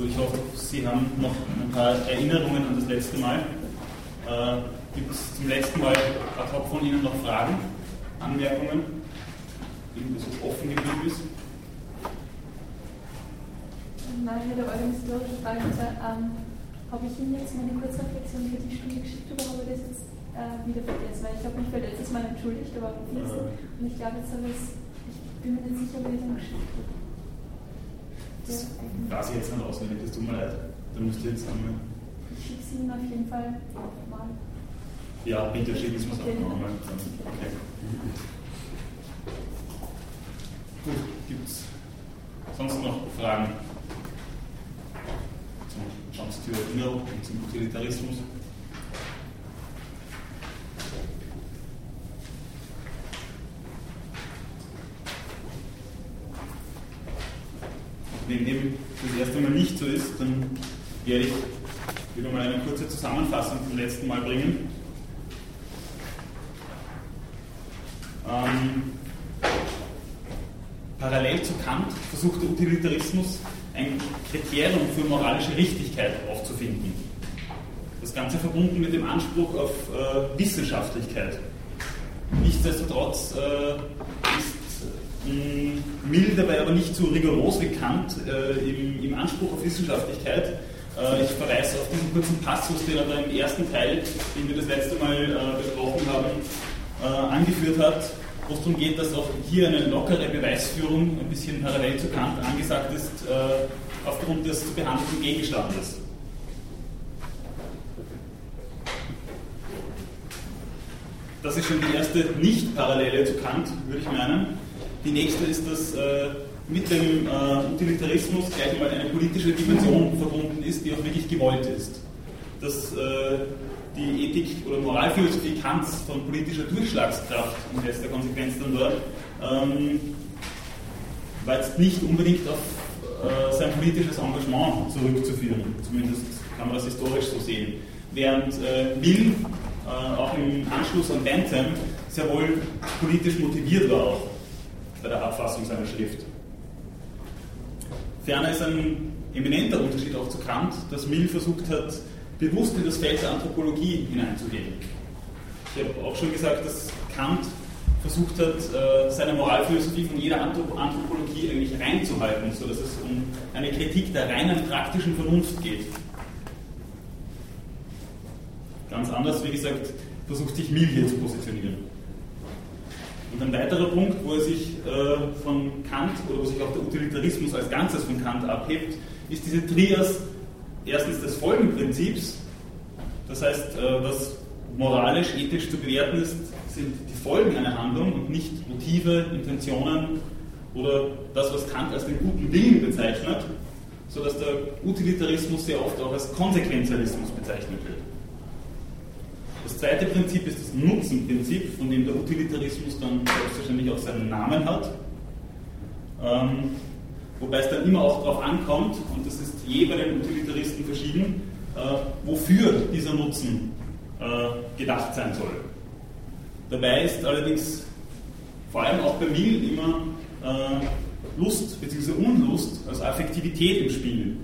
Gut, ich hoffe, Sie haben noch ein paar Erinnerungen an das letzte Mal. Äh, Gibt es zum letzten Mal ad hoc von Ihnen noch Fragen, Anmerkungen? Irgendwas, was offen geblieben ist? Nein, ich hätte organisatorische Frage. Und zwar, ähm, habe ich Ihnen jetzt meine Kurzreflexion für die Stunde geschickt oder habe ich das jetzt äh, wieder vergessen? Weil ich habe mich für letztes Mal entschuldigt, aber vergessen. Äh. Und ich glaube, jetzt habe ich es, ich bin mir nicht sicher, ob ich es geschickt habe. Das weiß ich jetzt nicht auswendig, das tut mir leid. Da müsst ihr jetzt einmal. Ich schicke es Ihnen auf jeden Fall mal. Ja, bitte schicken Sie es okay. auch nochmal. Okay. Gut, gibt es sonst noch Fragen? Chance zur Erinnerung und zum Utilitarismus. Wenn dem das erste Mal nicht so ist, dann werde ich wieder mal eine kurze Zusammenfassung vom letzten Mal bringen. Ähm, parallel zu Kant versucht der Utilitarismus ein Kriterium für moralische Richtigkeit aufzufinden. Das Ganze verbunden mit dem Anspruch auf äh, Wissenschaftlichkeit. Nichtsdestotrotz äh, ist äh, Mill dabei aber nicht so rigoros wie Kant äh, im, im, Anspruch auf Wissenschaftlichkeit. Äh, ich verweise auf diesen kurzen Passus, den er da im ersten Teil, den wir das letzte Mal äh, besprochen haben, angeführt hat wo es darum geht, dass auch hier eine lockere Beweisführung ein bisschen parallel zu Kant angesagt ist, äh, aufgrund des zu behandelten Gegenstandes. Das ist schon die erste Nicht-Parallele zu Kant, würde ich meinen. Die nächste ist, dass äh, mit dem äh, Utilitarismus gleich einmal eine politische Dimension verbunden ist, die auch wirklich gewollt ist. Dass äh, die Ethik oder Moralphilosophie Kants von politischer Durchschlagskraft in letzter Konsequenz dann dort, ähm, war jetzt nicht unbedingt auf äh, sein politisches Engagement zurückzuführen. Zumindest kann man das historisch so sehen. Während äh, Mill äh, auch im Anschluss an Bentham sehr wohl politisch motiviert war auch bei der Abfassung seiner Schrift. Ferner ist ein eminenter Unterschied auch zu Kant, dass Mill versucht hat, bewusst in das Feld der Anthropologie hineinzugehen. Ich habe auch schon gesagt, dass Kant versucht hat, äh, seine Moralphilosophie von jeder Anthropologie eigentlich reinzuhalten, sodass es um eine Kritik der reinen praktischen Vernunft geht. Ganz anders, wie gesagt, versucht sich Mill hier zu positionieren. Und ein weiterer Punkt, wo er sich äh, von Kant oder wo sich auch der Utilitarismus als Ganzes von Kant abhebt, ist diese Trias erstens des Folgenprinzips, das heißt, äh, was moralisch, ethisch zu bewerten ist, sind die Folgen einer Handlung und nicht Motive, Intentionen oder das, was Kant als den guten Willen bezeichnet, sodass der Utilitarismus sehr oft auch als Konsequenzialismus bezeichnet wird. Das zweite Prinzip ist das Nutzenprinzip, von dem der Utilitarismus dann selbstverständlich auch seinen Namen hat. Ähm, wobei es dann immer auch darauf ankommt, und das ist je bei den Utilitaristen verschieden, äh, wofür dieser Nutzen äh, gedacht sein soll. Dabei ist allerdings vor allem auch bei Mill immer äh, Lust bzw. Unlust als Affektivität im Spiel.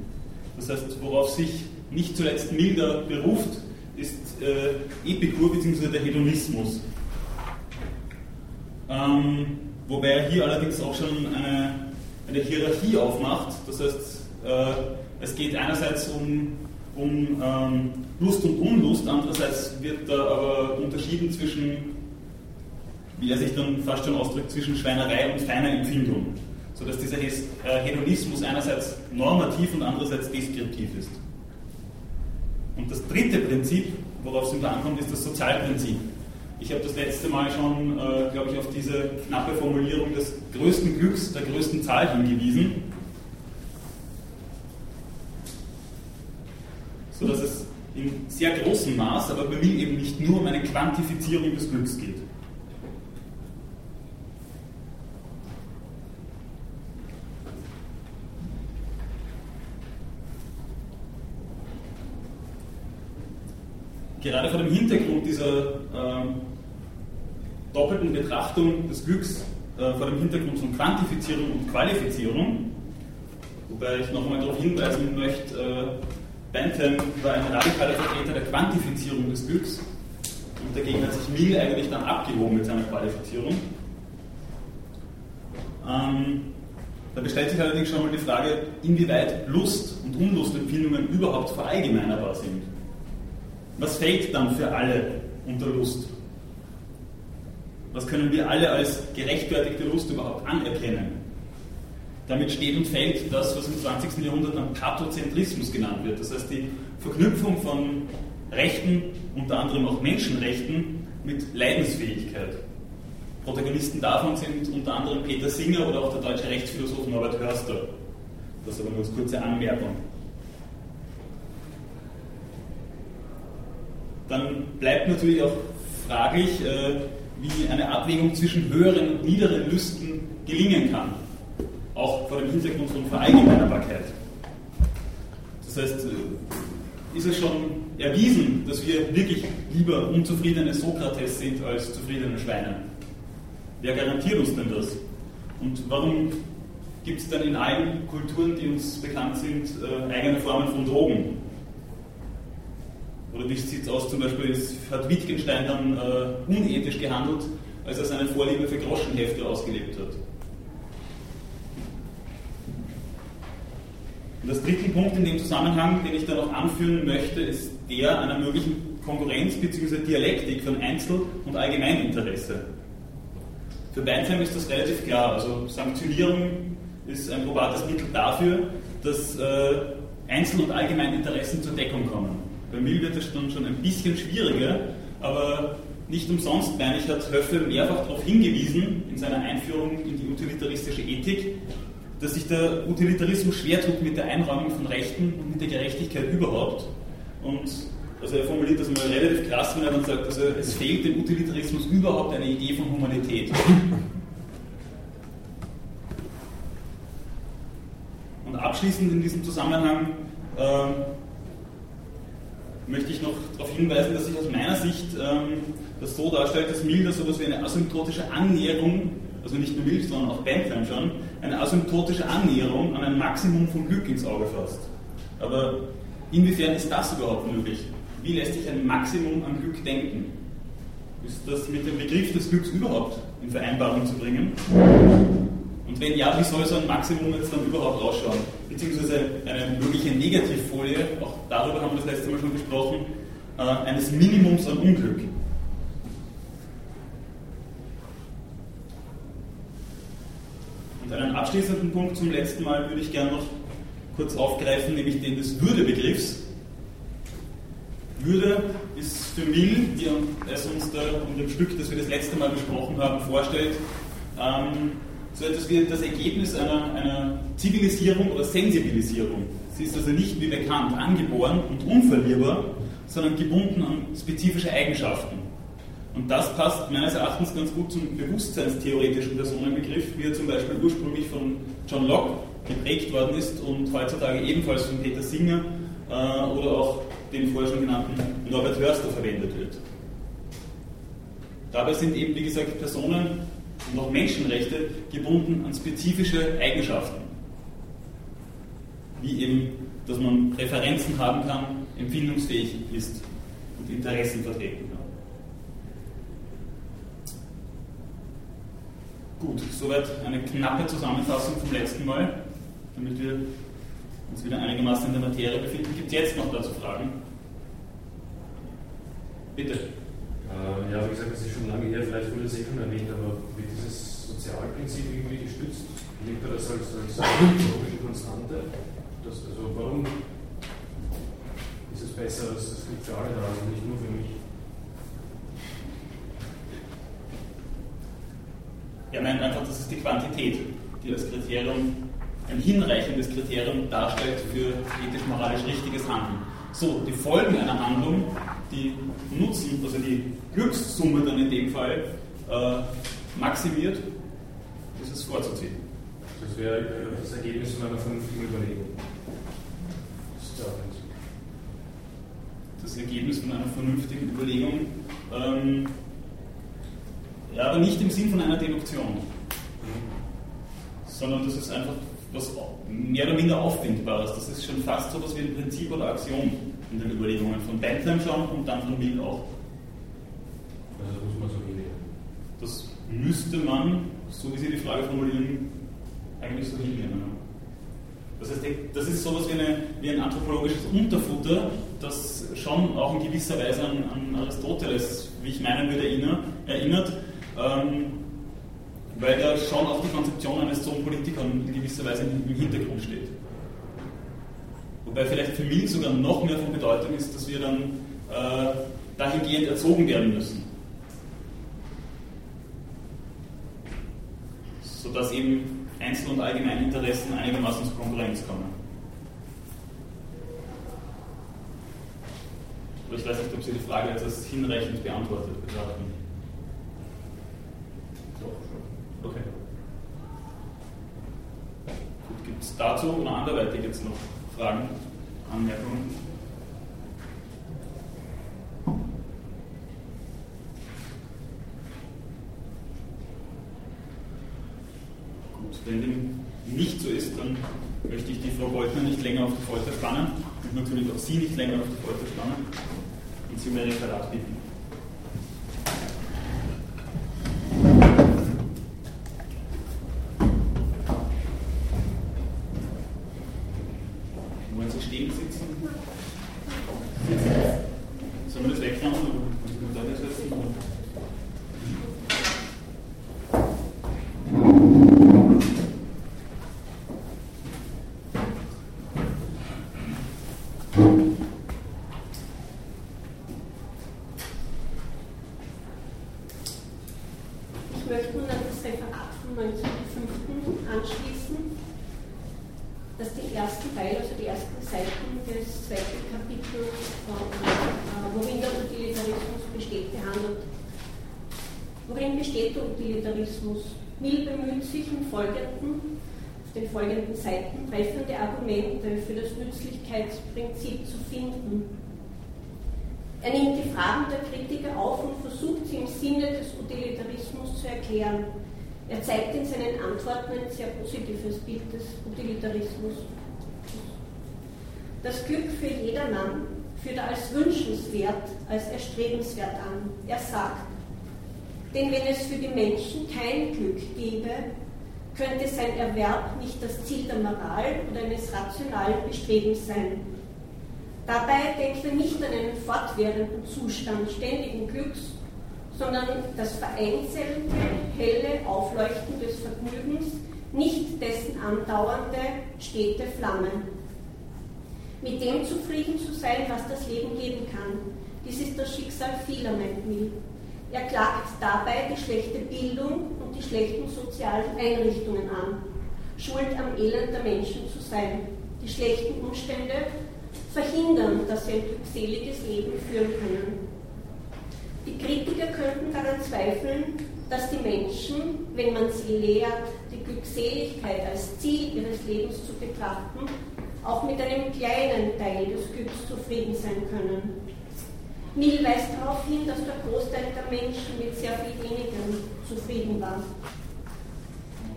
Das heißt, worauf sich nicht zuletzt Milder beruft, ist äh, Epikur bzw. der Hedonismus. Ähm, wobei er hier allerdings auch schon eine, eine Hierarchie aufmacht. Das heißt, äh, es geht einerseits um um ähm, Lust und Unlust, andererseits wird da aber unterschieden zwischen, wie er sich dann fast schon ausdrückt, zwischen Schweinerei und feiner Empfindung, sodass dieser äh, Hedonismus einerseits normativ und andererseits deskriptiv ist. Und das dritte Prinzip, worauf es ihm ankommt, ist das Sozialprinzip. Ich habe das letzte Mal schon, äh, glaube ich, auf diese knappe Formulierung des größten Glücks der größten Zahl hingewiesen. sodass es in sehr großem Maß, aber bei mir eben nicht nur um eine Quantifizierung des Glücks geht. Gerade vor dem Hintergrund dieser äh, doppelten Betrachtung des Glücks, äh, vor dem Hintergrund von Quantifizierung und Qualifizierung, Wobei ich nochmal darauf hinweisen möchte, äh, Bentham war ein radikaler Vertreter der Quantifizierung des Glücks und dagegen hat sich Mill eigentlich dann abgehoben mit seiner Qualifizierung. Ähm, da bestellt sich allerdings schon mal die Frage, inwieweit Lust und Unlustempfindungen überhaupt verallgemeinerbar sind. Was fällt dann für alle unter Lust? Was können wir alle als gerechtfertigte Lust überhaupt anerkennen? Damit steht und fällt das, was im 20. Jahrhundert dann Pathozentrismus genannt wird. Das heißt, die Verknüpfung von Rechten, unter anderem auch Menschenrechten, mit Leidensfähigkeit. Protagonisten davon sind unter anderem Peter Singer oder auch der deutsche Rechtsphilosoph Norbert Hörster. Das aber nur als kurze Anmerkung. Dann bleibt natürlich auch fraglich, äh, wie eine Abwägung zwischen höheren und niederen Lüsten gelingen kann. Auch vor dem Hintergrund von Verallgemeinerbarkeit. Das heißt, äh, ist es schon erwiesen, dass wir wirklich lieber unzufriedene Sokrates sind als zufriedene Schweine? Wer garantiert uns denn das? Und warum gibt es dann in allen Kulturen, die uns bekannt sind, äh, eigene Formen von Drogen? Oder wie sieht es aus, zum Beispiel hat Wittgenstein dann äh, unethisch gehandelt, als er seine Vorliebe für Groschenhefte ausgelebt hat. Und das dritte Punkt in dem Zusammenhang, den ich da noch anführen möchte, ist der einer möglichen Konkurrenz bzw. Dialektik von Einzel- und Allgemeininteresse. Für Beinsheim ist das relativ klar. Also Sanktionierung ist ein probates Mittel dafür, dass äh, Einzel- und Allgemeininteressen zur Deckung kommen. Bei Mill wird es dann schon ein bisschen schwieriger, aber nicht umsonst, meine ich, hat Höffel mehrfach darauf hingewiesen in seiner Einführung in die utilitaristische Ethik, dass sich der Utilitarismus schwer tut mit der Einräumung von Rechten und mit der Gerechtigkeit überhaupt. Und also er formuliert das mal relativ krass, wenn er dann sagt, also es fehlt dem Utilitarismus überhaupt eine Idee von Humanität. Und abschließend in diesem Zusammenhang äh, möchte ich noch darauf hinweisen, dass sich aus meiner Sicht ähm, das so darstellt, dass Milder so etwas wie eine asymptotische Annäherung, also nicht nur Mild, sondern auch Bentham schon, eine asymptotische Annäherung an ein Maximum von Glück ins Auge fasst. Aber inwiefern ist das überhaupt möglich? Wie lässt sich ein Maximum an Glück denken? Ist das mit dem Begriff des Glücks überhaupt in Vereinbarung zu bringen? Und wenn ja, wie soll so ein Maximum jetzt dann überhaupt ausschauen? Beziehungsweise eine mögliche Negativfolie, auch darüber haben wir das letzte Mal schon gesprochen, äh, eines Minimums an Unglück. Und einen abschließenden Punkt zum letzten Mal würde ich gerne noch kurz aufgreifen, nämlich den des Würdebegriffs. Würde ist für Mill, wie es uns da in dem Stück, das wir das letzte Mal besprochen haben, vorstellt, ähm, so etwas wie das Ergebnis einer, einer Zivilisierung oder Sensibilisierung. Sie ist also nicht wie bekannt angeboren und unverlierbar, sondern gebunden an spezifische Eigenschaften. Und das passt meines Erachtens ganz gut zum bewusstseinstheoretischen Personenbegriff, wie er zum Beispiel ursprünglich von John Locke geprägt worden ist und heutzutage ebenfalls von Peter Singer äh, oder auch den vorher schon genannten Norbert Hörster verwendet wird. Dabei sind eben, wie gesagt, Personen und auch Menschenrechte gebunden an spezifische Eigenschaften. Wie eben, dass man Präferenzen haben kann, empfindungsfähig ist und Interessen vertreten kann. Gut, soweit eine knappe Zusammenfassung vom letzten Mal, damit wir uns wieder einigermaßen in der Materie befinden. Gibt es jetzt noch dazu Fragen? Bitte. Äh, ja, wie gesagt, das ist schon lange her, vielleicht wurde es eh schon erwähnt, aber wird dieses Sozialprinzip irgendwie gestützt? Liegt er das als, als logische Konstante? Das, also warum ist es besser, dass das für alle da, also nicht nur für mich? Er meint einfach, das ist die Quantität, die das Kriterium, ein hinreichendes Kriterium darstellt für ethisch-moralisch richtiges Handeln. So, die Folgen einer Handlung, die Nutzen, also die Glückssumme dann in dem Fall äh, maximiert, ist es vorzuziehen. Das wäre äh, das Ergebnis von einer vernünftigen Überlegung. Das Ergebnis von einer vernünftigen Überlegung. Ähm, ja, aber nicht im Sinn von einer Deduktion, sondern das ist einfach was mehr oder minder auffindbares. Das ist schon fast so was wie ein Prinzip oder Axiom in den Überlegungen von Bentham schon und dann von Mill auch. Also muss man so hinnehmen. Das müsste man, so wie Sie die Frage formulieren, eigentlich so hinnehmen. Das heißt, das ist sowas wie, eine, wie ein anthropologisches Unterfutter, das schon auch in gewisser Weise an, an Aristoteles, wie ich meinen würde, erinnert, ähm, weil da schon auch die Konzeption eines Zoonpolitikers in gewisser Weise im Hintergrund steht. Wobei vielleicht für mich sogar noch mehr von Bedeutung ist, dass wir dann äh, dahingehend erzogen werden müssen. Sodass eben Einzel- und Allgemeininteressen einigermaßen zur Konkurrenz kommen. Aber ich weiß nicht, ob Sie die Frage jetzt als hinreichend beantwortet betrachten. Okay. Gut, gibt es dazu oder anderweitig jetzt noch Fragen, Anmerkungen? Gut, wenn dem nicht so ist, dann möchte ich die Frau Goldner nicht länger auf die Folter spannen und natürlich auch Sie nicht länger auf die Folter spannen und Sie um ein Referat bitten. Wollen Sie stehen sitzen? Sollen wir das wegfahren? Oder wollen Sie da das setzen? Ich möchte nun an das Referat vom 19.05. anschließen, das den ersten Teil, also die ersten Seiten des zweiten Kapitels, von, äh, worin der Utilitarismus besteht, behandelt. Worin besteht der Utilitarismus? Mill bemüht sich im Folgenden, auf den folgenden Seiten treffende Argumente für das Nützlichkeitsprinzip zu finden. Er nimmt die Fragen der Kritiker auf und versucht sie im Sinne des Utilitarismus zu erklären. Er zeigt in seinen Antworten ein sehr positives Bild des Utilitarismus. Das Glück für jedermann führt er als wünschenswert, als erstrebenswert an. Er sagt, denn wenn es für die Menschen kein Glück gäbe, könnte sein Erwerb nicht das Ziel der Moral oder eines rationalen Bestrebens sein. Dabei denkt er nicht an einen fortwährenden Zustand ständigen Glücks, sondern das vereinzelte, helle Aufleuchten des Vergnügens, nicht dessen andauernde, stete Flammen. Mit dem zufrieden zu sein, was das Leben geben kann, dies ist das Schicksal vieler, meint Mill. Er klagt dabei die schlechte Bildung und die schlechten sozialen Einrichtungen an, schuld am Elend der Menschen zu sein. Die schlechten Umstände verhindern, dass sie ein glückseliges Leben führen können. Die Kritiker könnten daran zweifeln, dass die Menschen, wenn man sie lehrt, die Glückseligkeit als Ziel ihres Lebens zu betrachten, auch mit einem kleinen Teil des Glücks zufrieden sein können. Mill weist darauf hin, dass der Großteil der Menschen mit sehr viel weniger zufrieden war.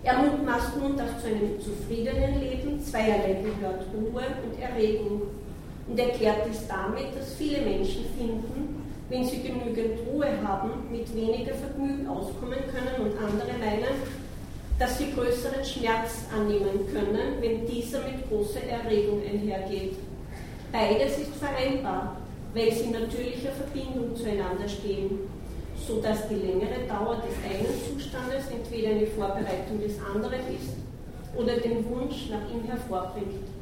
Er mutmaßt nun, dass zu einem zufriedenen Leben zweierlei gehört, Ruhe und Erregung, und erklärt dies damit, dass viele Menschen finden, wenn sie genügend Ruhe haben, mit weniger Vergnügen auskommen können und andere meinen, dass sie größeren Schmerz annehmen können, wenn dieser mit großer Erregung einhergeht. Beides ist vereinbar, weil sie in natürlicher Verbindung zueinander stehen, sodass die längere Dauer des einen Zustandes entweder eine Vorbereitung des anderen ist oder den Wunsch nach ihm hervorbringt.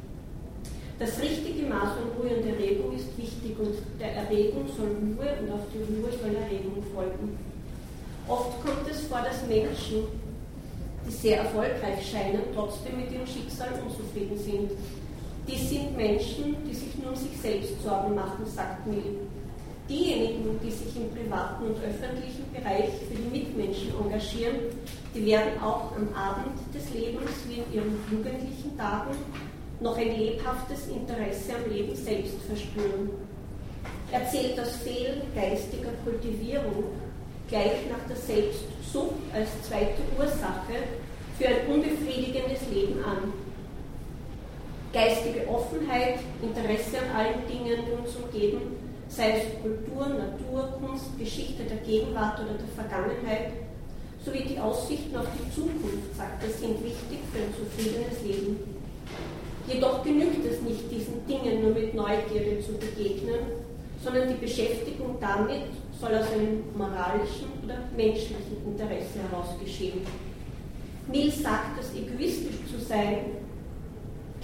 Das richtige Maß an Ruhe und Erregung ist wichtig und der Erregung soll Ruhe und auf die Ruhe soll Erregung folgen. Oft kommt es vor, dass Menschen, die sehr erfolgreich scheinen, trotzdem mit ihrem Schicksal unzufrieden sind. Dies sind Menschen, die sich nur um sich selbst Sorgen machen, sagt Mill. Diejenigen, die sich im privaten und öffentlichen Bereich für die Mitmenschen engagieren, die werden auch am Abend des Lebens wie in ihren jugendlichen Tagen noch ein lebhaftes Interesse am Leben selbst verspüren. Er zählt das Fehlen geistiger Kultivierung gleich nach der Selbstsucht als zweite Ursache für ein unbefriedigendes Leben an. geistige Offenheit, Interesse an allen Dingen, die uns umgeben, sei es Kultur, Natur, Kunst, Geschichte der Gegenwart oder der Vergangenheit, sowie die Aussichten auf die Zukunft, sagt er, sind wichtig für ein zufriedenes Leben. Jedoch genügt es nicht, diesen Dingen nur mit Neugierde zu begegnen, sondern die Beschäftigung damit soll aus einem moralischen oder menschlichen Interesse heraus geschehen. Mill sagt, dass egoistisch zu sein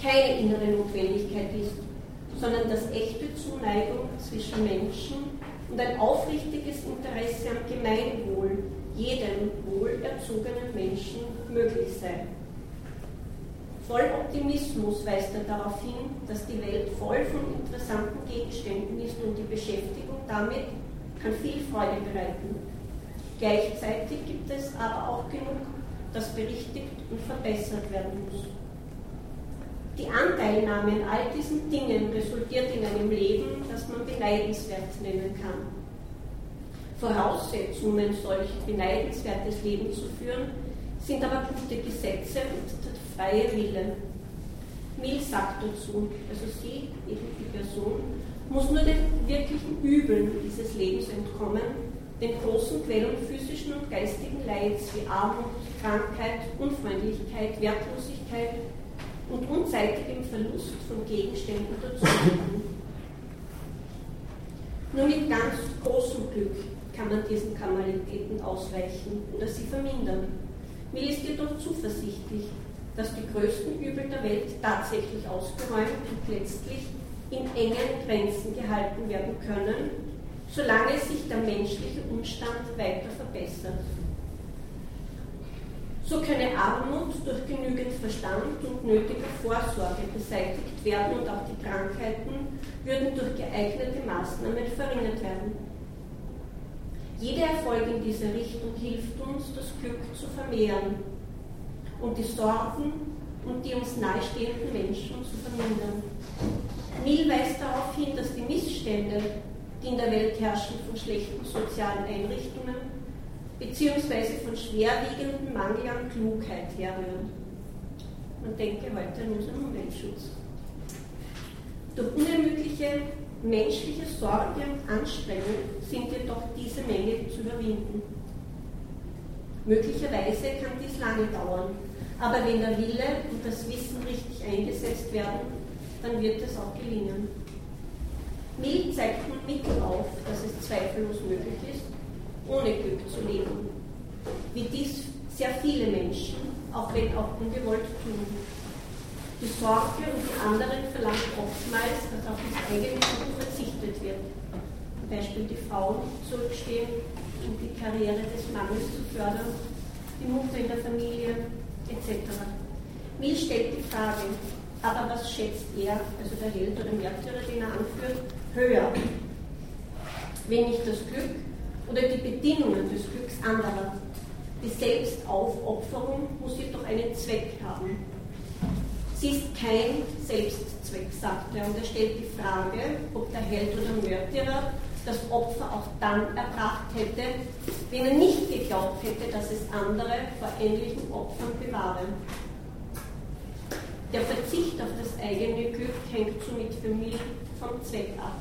keine innere Notwendigkeit ist, sondern dass echte Zuneigung zwischen Menschen und ein aufrichtiges Interesse am Gemeinwohl jedem wohlerzogenen Menschen möglich sei. Voll Optimismus weist er darauf hin, dass die Welt voll von interessanten Gegenständen ist und die Beschäftigung damit kann viel Freude bereiten. Gleichzeitig gibt es aber auch genug, das berichtigt und verbessert werden muss. Die Anteilnahme an all diesen Dingen resultiert in einem Leben, das man beneidenswert nennen kann. Voraussetzungen, solch beneidenswertes Leben zu führen, sind aber gute Gesetze und freie Wille. Mill sagt dazu, also sie, eben die Person, muss nur den wirklichen Übeln dieses Lebens entkommen, den großen Quellen physischen und geistigen Leids wie Armut, Krankheit, Unfreundlichkeit, Wertlosigkeit, und unseitigem Verlust von Gegenständen dazu. Nur mit ganz großem Glück kann man diesen Kamalitäten ausweichen oder sie vermindern. Mill ist jedoch zuversichtlich, dass die größten Übel der Welt tatsächlich ausgeräumt und letztlich in engen Grenzen gehalten werden können, solange sich der menschliche Umstand weiter verbessert. So könne Armut durch genügend Verstand und nötige Vorsorge beseitigt werden und auch die Krankheiten würden durch geeignete Maßnahmen verringert werden. Jeder Erfolg in dieser Richtung hilft uns, das Glück zu vermehren und die Sorgen und die uns nahestehenden Menschen zu vermindern. Mill weist darauf hin, dass die Missstände, die in der Welt herrschen von schlechten sozialen Einrichtungen, beziehungsweise von schwerwiegendem Mangel an Klugheit herrühren. Man denke heute an unseren Umweltschutz. Durch unermüdliche menschliche Sorge und Anstrengung sind jedoch diese Menge zu überwinden. Möglicherweise kann dies lange dauern, aber wenn der Wille und das Wissen richtig eingesetzt werden, dann wird es auch gelingen. Mill zeigt nun Mittel auf, dass es zweifellos möglich ist, ohne Glück zu leben, wie dies sehr viele Menschen, auch wenn auch ungewollt, tun. Die Sorge um die anderen verlangt oftmals, dass auf das eigene Glück verzichtet wird. Zum Beispiel die Frauen zurückstehen, um die Karriere des Mannes zu fördern, die Mutter in der Familie etc. Mill stellt die Frage, aber was schätzt er, also der Held oder Märtyrer, den er anführt, höher? Wenn nicht das Glück oder die Bedingungen des Glücks anderer. Die Selbstaufopferung muss jedoch einen Zweck haben. Sie ist kein Selbstzweck, sagt er, und er stellt die Frage, ob der Held oder Mörderer das Opfer auch dann erbracht hätte, wenn er nicht geglaubt hätte, dass es andere vor ähnlichen Opfern bewahre. Der Verzicht auf das eigene Glück hängt somit für mich vom Zweck ab,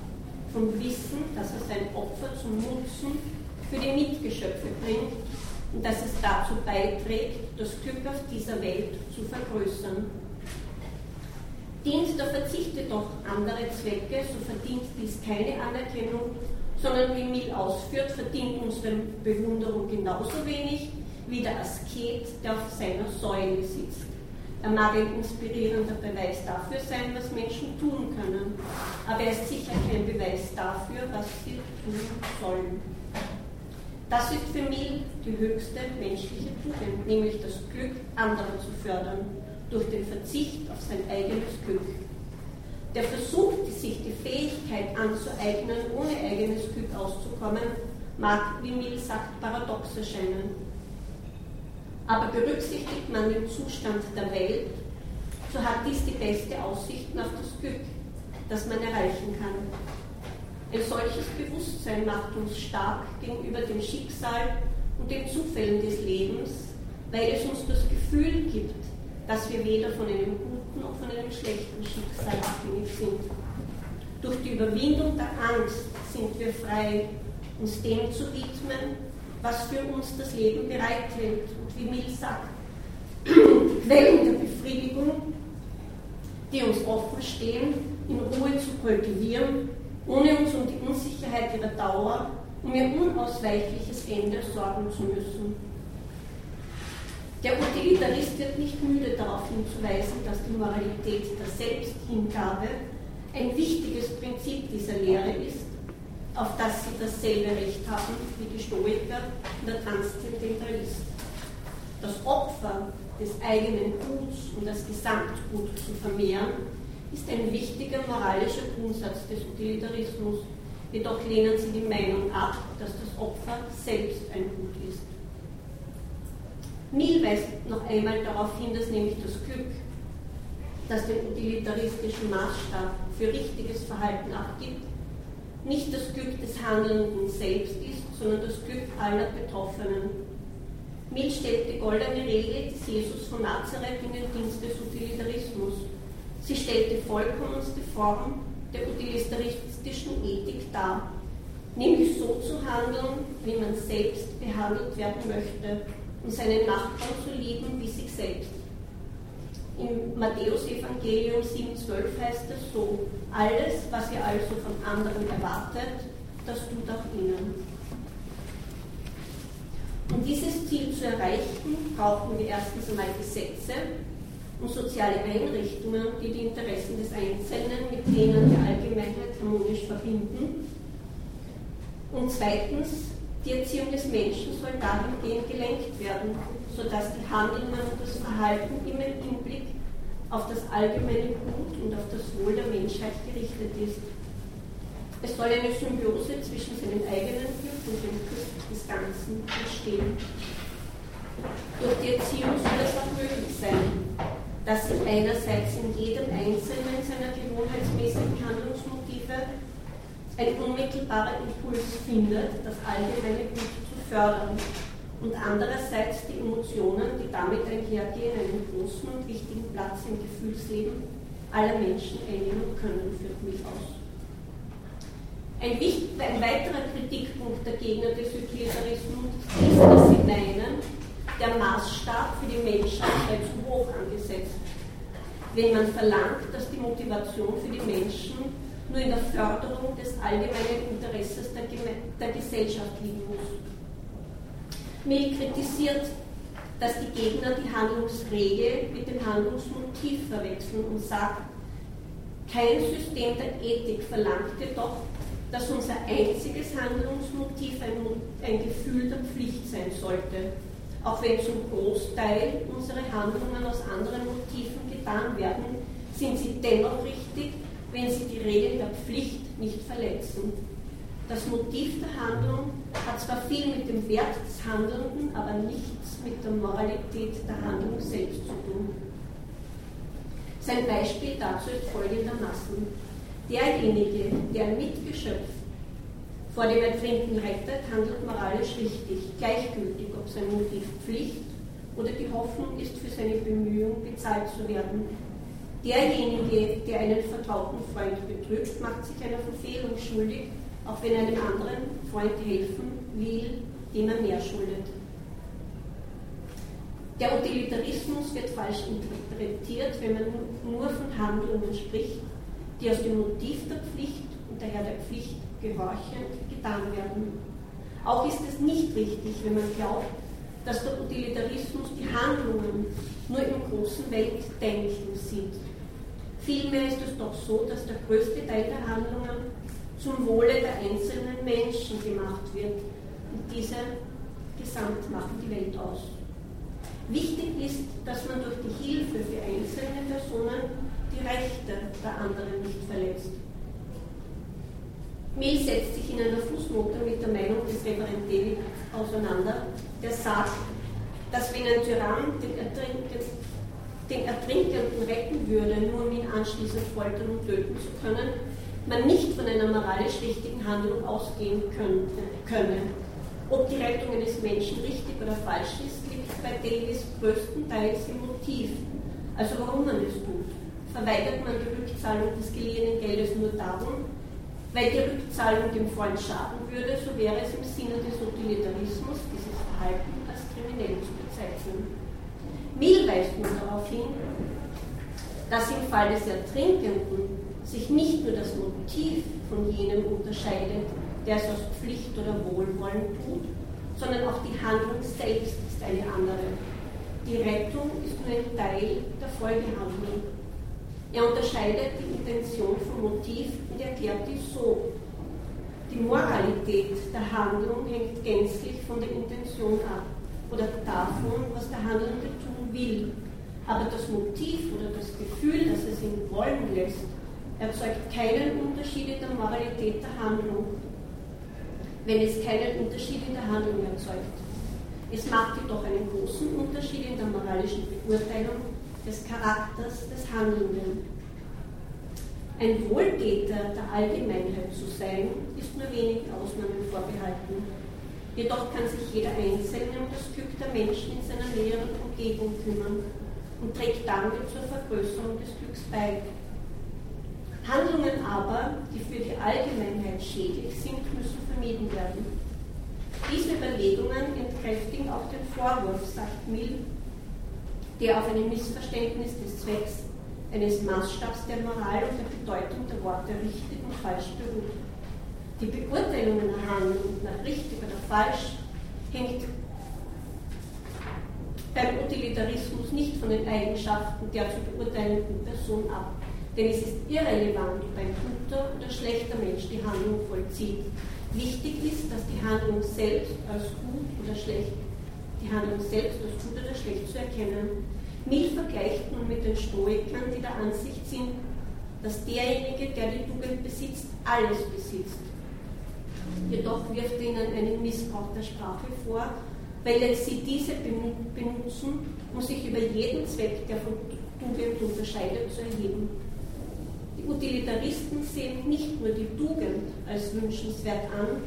vom Wissen, dass er sein Opfer zum Nutzen für die Mitgeschöpfe bringt und dass es dazu beiträgt, das Glück auf dieser Welt zu vergrößern. Dient der Verzicht jedoch andere Zwecke, so verdient dies keine Anerkennung, sondern wie Mill ausführt, verdient unsere Bewunderung genauso wenig wie der Asket, der auf seiner Säule sitzt. Er mag ein inspirierender Beweis dafür sein, was Menschen tun können, aber er ist sicher kein Beweis dafür, was sie tun sollen. Das ist für mich die höchste menschliche Tugend, nämlich das Glück anderer zu fördern, durch den Verzicht auf sein eigenes Glück. Der Versuch, sich die Fähigkeit anzueignen, ohne eigenes Glück auszukommen, mag, wie Mill sagt, paradox erscheinen. Aber berücksichtigt man den Zustand der Welt, so hat dies die beste Aussichten auf das Glück, das man erreichen kann. Ein solches Bewusstsein macht uns stark gegenüber dem Schicksal und den Zufällen des Lebens, weil es uns das Gefühl gibt, dass wir weder von einem guten und von einem schlechten Schicksal abhängig sind. Durch die Überwindung der Angst sind wir frei, uns dem zu widmen, was für uns das Leben bereithält. Und wie Mill sagt, Quellen der Befriedigung, die uns offen stehen, in Ruhe zu kultivieren, ohne uns um die Unsicherheit ihrer Dauer, um ihr unausweichliches Ende sorgen zu müssen. Der Utilitarist wird nicht müde darauf hinzuweisen, dass die Moralität der Selbsthingabe ein wichtiges Prinzip dieser Lehre ist, auf das sie dasselbe Recht haben wie die Stoiker und der Transzendentalist. Das Opfer des eigenen Guts und das Gesamtgut zu vermehren, ist ein wichtiger moralischer Grundsatz des Utilitarismus. Jedoch lehnen sie die Meinung ab, dass das Opfer selbst ein Gut ist. Mill weist noch einmal darauf hin, dass nämlich das Glück, das den utilitaristischen Maßstab für richtiges Verhalten abgibt, nicht das Glück des Handelnden selbst ist, sondern das Glück aller Betroffenen. Mill stellt die goldene Regel des Jesus von Nazareth in den Dienst des Utilitarismus. Sie stellt die vollkommenste Form der utilitaristischen Ethik dar, nämlich so zu handeln, wie man selbst behandelt werden möchte und seinen Nachbarn zu lieben wie sich selbst. Im Matthäus-Evangelium 7,12 heißt es so: Alles, was ihr also von anderen erwartet, das tut auch ihnen. Um dieses Ziel zu erreichen, brauchen wir erstens einmal Gesetze und soziale Einrichtungen, die die Interessen des Einzelnen mit denen der Allgemeinheit harmonisch verbinden. Und zweitens die Erziehung des Menschen soll dahingehend gelenkt werden, sodass die Handlungen und das Verhalten immer im Hinblick auf das allgemeine Gut und auf das Wohl der Menschheit gerichtet ist. Es soll eine Symbiose zwischen seinem eigenen Glück und dem Glück des Ganzen entstehen. Durch die Erziehung soll es auch möglich sein, dass sich einerseits in jedem Einzelnen seiner gewohnheitsmäßigen Handlungsmotive ein unmittelbarer Impuls findet, das allgemeine Gut zu fördern und andererseits die Emotionen, die damit einhergehen, einen großen und wichtigen Platz im Gefühlsleben aller Menschen einnehmen können, führt mich aus. Ein, ein weiterer Kritikpunkt der Gegner des Utilitarismus ist, dass sie meinen, der Maßstab für die Menschheit sei zu hoch angesetzt. Wenn man verlangt, dass die Motivation für die Menschen nur in der Förderung des allgemeinen Interesses der, der Gesellschaft liegen muss. Mill kritisiert, dass die Gegner die Handlungsregel mit dem Handlungsmotiv verwechseln und sagt, kein System der Ethik verlangt jedoch, dass unser einziges Handlungsmotiv ein, ein Gefühl der Pflicht sein sollte, auch wenn zum Großteil unsere Handlungen aus anderen Motiven getan werden, sind sie dennoch richtig wenn sie die Regeln der Pflicht nicht verletzen. Das Motiv der Handlung hat zwar viel mit dem Wert des Handelnden, aber nichts mit der Moralität der Handlung selbst zu tun. Sein Beispiel dazu ist folgendermaßen. Derjenige, der ein Mitgeschöpf vor dem Ertrinken rettet, handelt moralisch richtig, gleichgültig, ob sein Motiv Pflicht oder die Hoffnung ist, für seine Bemühungen bezahlt zu werden. Derjenige, der einen vertrauten Freund betrügt, macht sich einer Verfehlung schuldig, auch wenn er einem anderen Freund helfen will, dem er mehr schuldet. Der Utilitarismus wird falsch interpretiert, wenn man nur von Handlungen spricht, die aus dem Motiv der Pflicht und daher der Pflicht gehorchend getan werden. Auch ist es nicht richtig, wenn man glaubt, dass der Utilitarismus die Handlungen nur im großen Weltdenken sieht. Vielmehr ist es doch so, dass der größte Teil der Handlungen zum Wohle der einzelnen Menschen gemacht wird. Und diese gesamt machen die Welt aus. Wichtig ist, dass man durch die Hilfe für einzelne Personen die Rechte der anderen nicht verletzt. Mill setzt sich in einer Fußnote mit der Meinung des Reverend David auseinander, der sagt, dass wenn ein Tyrann den Ertrinkenden den Ertrinkenden retten würde, nur um ihn anschließend foltern und töten zu können, man nicht von einer moralisch richtigen Handlung ausgehen könnte, könne. Ob die Rettung eines Menschen richtig oder falsch ist, liegt bei Davis größtenteils im Motiv, also warum man es tut. verweigert man die Rückzahlung des geliehenen Geldes nur darum, weil die Rückzahlung dem Freund schaden würde, so wäre es im Sinne des Utilitarismus, dieses Verhalten als kriminell zu bezeichnen. Mill weist nun darauf hin, dass im Fall des Ertrinkenden sich nicht nur das Motiv von jenem unterscheidet, der es aus Pflicht oder Wohlwollen tut, sondern auch die Handlung selbst ist eine andere. Die Rettung ist nur ein Teil der Folgehandlung. Er unterscheidet die Intention vom Motiv und erklärt dies so. Die Moralität der Handlung hängt gänzlich von der Intention ab oder davon, was der Handelnde tun will. Aber das Motiv oder das Gefühl, das es ihn wollen lässt, erzeugt keinen Unterschied in der Moralität der Handlung, wenn es keinen Unterschied in der Handlung erzeugt. Es macht jedoch einen großen Unterschied in der moralischen Beurteilung des Charakters des Handelnden. Ein Wohltäter der Allgemeinheit zu sein, ist nur wenigen Ausnahmen vorbehalten. Jedoch kann sich jeder Einzelne um das Glück der Menschen in seiner näheren Umgebung kümmern und trägt damit zur Vergrößerung des Glücks bei. Handlungen aber, die für die Allgemeinheit schädlich sind, müssen vermieden werden. Diese Überlegungen entkräftigen auch den Vorwurf, sagt Mill, der auf einem Missverständnis des Zwecks eines Maßstabs der Moral und der Bedeutung der Worte richtig und falsch beruht. Die Beurteilung einer Handlung nach richtig oder falsch hängt beim Utilitarismus nicht von den Eigenschaften der zu beurteilenden Person ab. Denn es ist irrelevant, ob ein guter oder schlechter Mensch die Handlung vollzieht. Wichtig ist, dass die Handlung selbst als gut oder schlecht die Handlung selbst als gut oder schlecht zu erkennen. Mill vergleicht nun mit den Stoikern, die der Ansicht sind, dass derjenige, der die Tugend besitzt, alles besitzt. Jedoch wirft ihnen einen Missbrauch der Sprache vor, weil sie diese benutzen, um sich über jeden Zweck, der von Tugend unterscheidet, zu erheben. Die Utilitaristen sehen nicht nur die Tugend als wünschenswert an,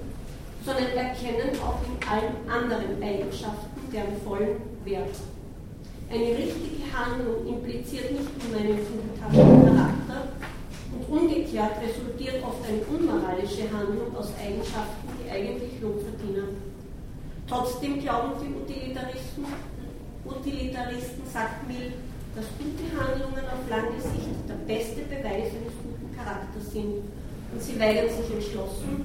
sondern erkennen auch in allen anderen Eigenschaften deren vollen Wert. Eine richtige Handlung impliziert nicht nur einen tugendhaften Charakter umgekehrt resultiert oft eine unmoralische Handlung aus Eigenschaften, die eigentlich Lob verdienen. Trotzdem glauben die Utilitaristen, Utilitaristen sagt Mill, dass gute Handlungen auf lange Sicht der beste Beweis eines guten Charakters sind und sie weigern sich entschlossen,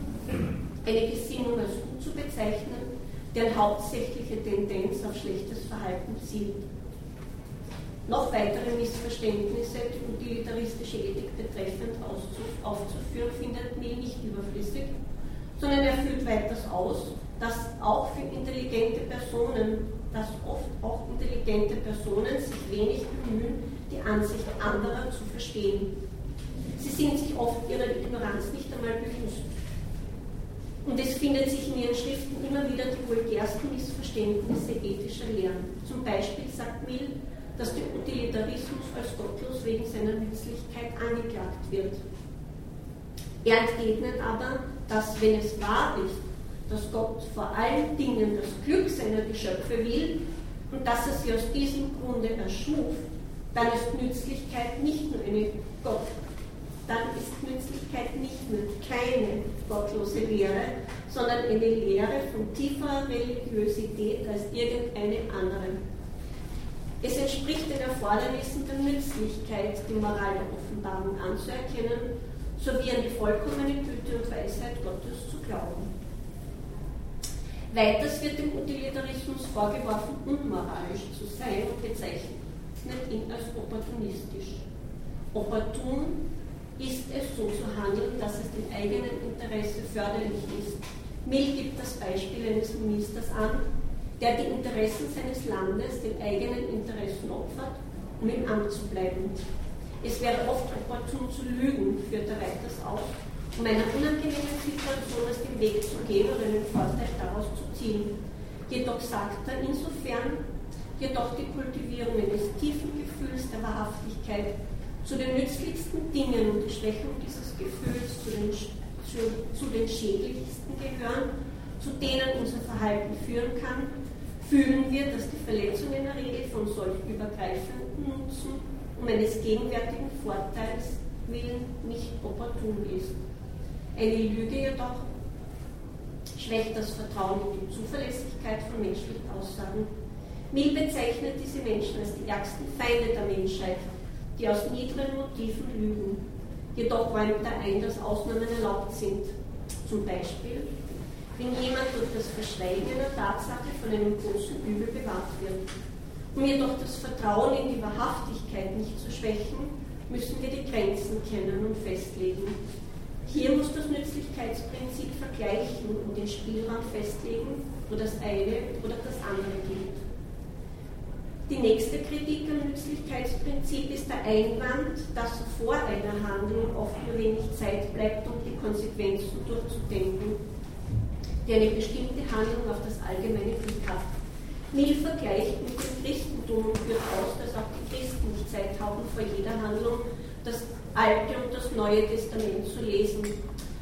eine Gesinnung als gut zu bezeichnen, deren hauptsächliche Tendenz auf schlechtes Verhalten zielt. Noch weitere Missverständnisse, die utilitaristische Ethik betreffend aufzuführen, findet Mill nicht überflüssig, sondern er führt weiters aus, dass auch für intelligente Personen, dass oft auch intelligente Personen sich wenig bemühen, die Ansicht anderer zu verstehen. Sie sind sich oft ihrer Ignoranz nicht einmal bewusst. Und es findet sich in ihren Schriften immer wieder die vulgärsten Missverständnisse ethischer Lehren. Zum Beispiel sagt Mill, dass der Utilitarismus als gottlos wegen seiner Nützlichkeit angeklagt wird. Er entgegnet aber, dass wenn es wahr ist, dass Gott vor allen Dingen das Glück seiner Geschöpfe will und dass er sie aus diesem Grunde erschuf, dann ist Nützlichkeit nicht nur eine Gott, dann ist Nützlichkeit nicht nur keine gottlose Lehre, sondern eine Lehre von tieferer Religiosität als irgendeine andere. Es entspricht den Erfordernissen der Nützlichkeit, die Moral der Offenbarung anzuerkennen, sowie an die vollkommene Güte und Weisheit Gottes zu glauben. Weiters wird dem Utilitarismus vorgeworfen, unmoralisch zu sein und bezeichnet ihn als opportunistisch. Opportun ist es, so zu handeln, dass es dem eigenen Interesse förderlich ist. Mill gibt das Beispiel eines Ministers an, der die Interessen seines Landes den eigenen Interessen opfert, um im Amt zu bleiben. Es wäre oft opportun zu lügen, führt er weiters aus, um einer unangenehmen Situation aus dem Weg zu gehen oder einen Vorteil daraus zu ziehen. Jedoch sagt er insofern, jedoch die Kultivierung eines tiefen Gefühls der Wahrhaftigkeit zu den nützlichsten Dingen und die Schwächung dieses Gefühls zu den, zu, zu den schädlichsten gehören, zu denen unser Verhalten führen kann, fühlen wir, dass die Verletzung in der Regel von solch übergreifenden Nutzen um eines gegenwärtigen Vorteils willen nicht opportun ist. Eine Lüge jedoch schwächt das Vertrauen in die Zuverlässigkeit von menschlichen Aussagen. Mill bezeichnet diese Menschen als die ärgsten Feinde der Menschheit, die aus niederen Motiven lügen. Jedoch räumt er ein, dass Ausnahmen erlaubt sind. Zum Beispiel, wenn jemand durch das Verschweigen einer Tatsache von einem großen Übel bewahrt wird. Um jedoch das Vertrauen in die Wahrhaftigkeit nicht zu schwächen, müssen wir die Grenzen kennen und festlegen. Hier muss das Nützlichkeitsprinzip vergleichen und den Spielraum festlegen, wo das eine oder das andere gilt. Die nächste Kritik am Nützlichkeitsprinzip ist der Einwand, dass vor einer Handlung oft nur wenig Zeit bleibt, um die Konsequenzen durchzudenken, die eine bestimmte Handlung auf das allgemeine Glück hat. Mill vergleicht mit dem Christentum und führt aus, dass auch die Christen nicht Zeit haben, vor jeder Handlung das Alte und das Neue Testament zu lesen.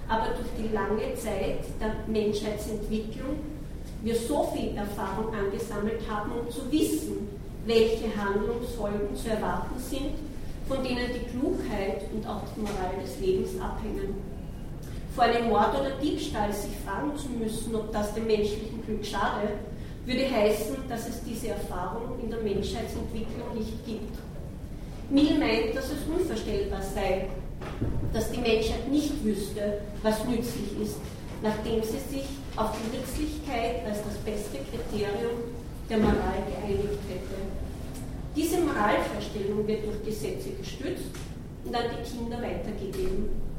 Aber durch die lange Zeit der Menschheitsentwicklung wir so viel Erfahrung angesammelt haben, um zu wissen, welche Handlungsfolgen zu erwarten sind, von denen die Klugheit und auch die Moral des Lebens abhängen. Vor einem Mord oder Diebstahl sich fragen zu müssen, ob das dem menschlichen Glück schadet, würde heißen, dass es diese Erfahrung in der Menschheitsentwicklung nicht gibt. Mill meint, dass es unvorstellbar sei, dass die Menschheit nicht wüsste, was nützlich ist, nachdem sie sich auf die Nützlichkeit als das beste Kriterium der Moral geeinigt hätte. Diese Moralvorstellung wird durch Gesetze gestützt und an die Kinder weitergegeben.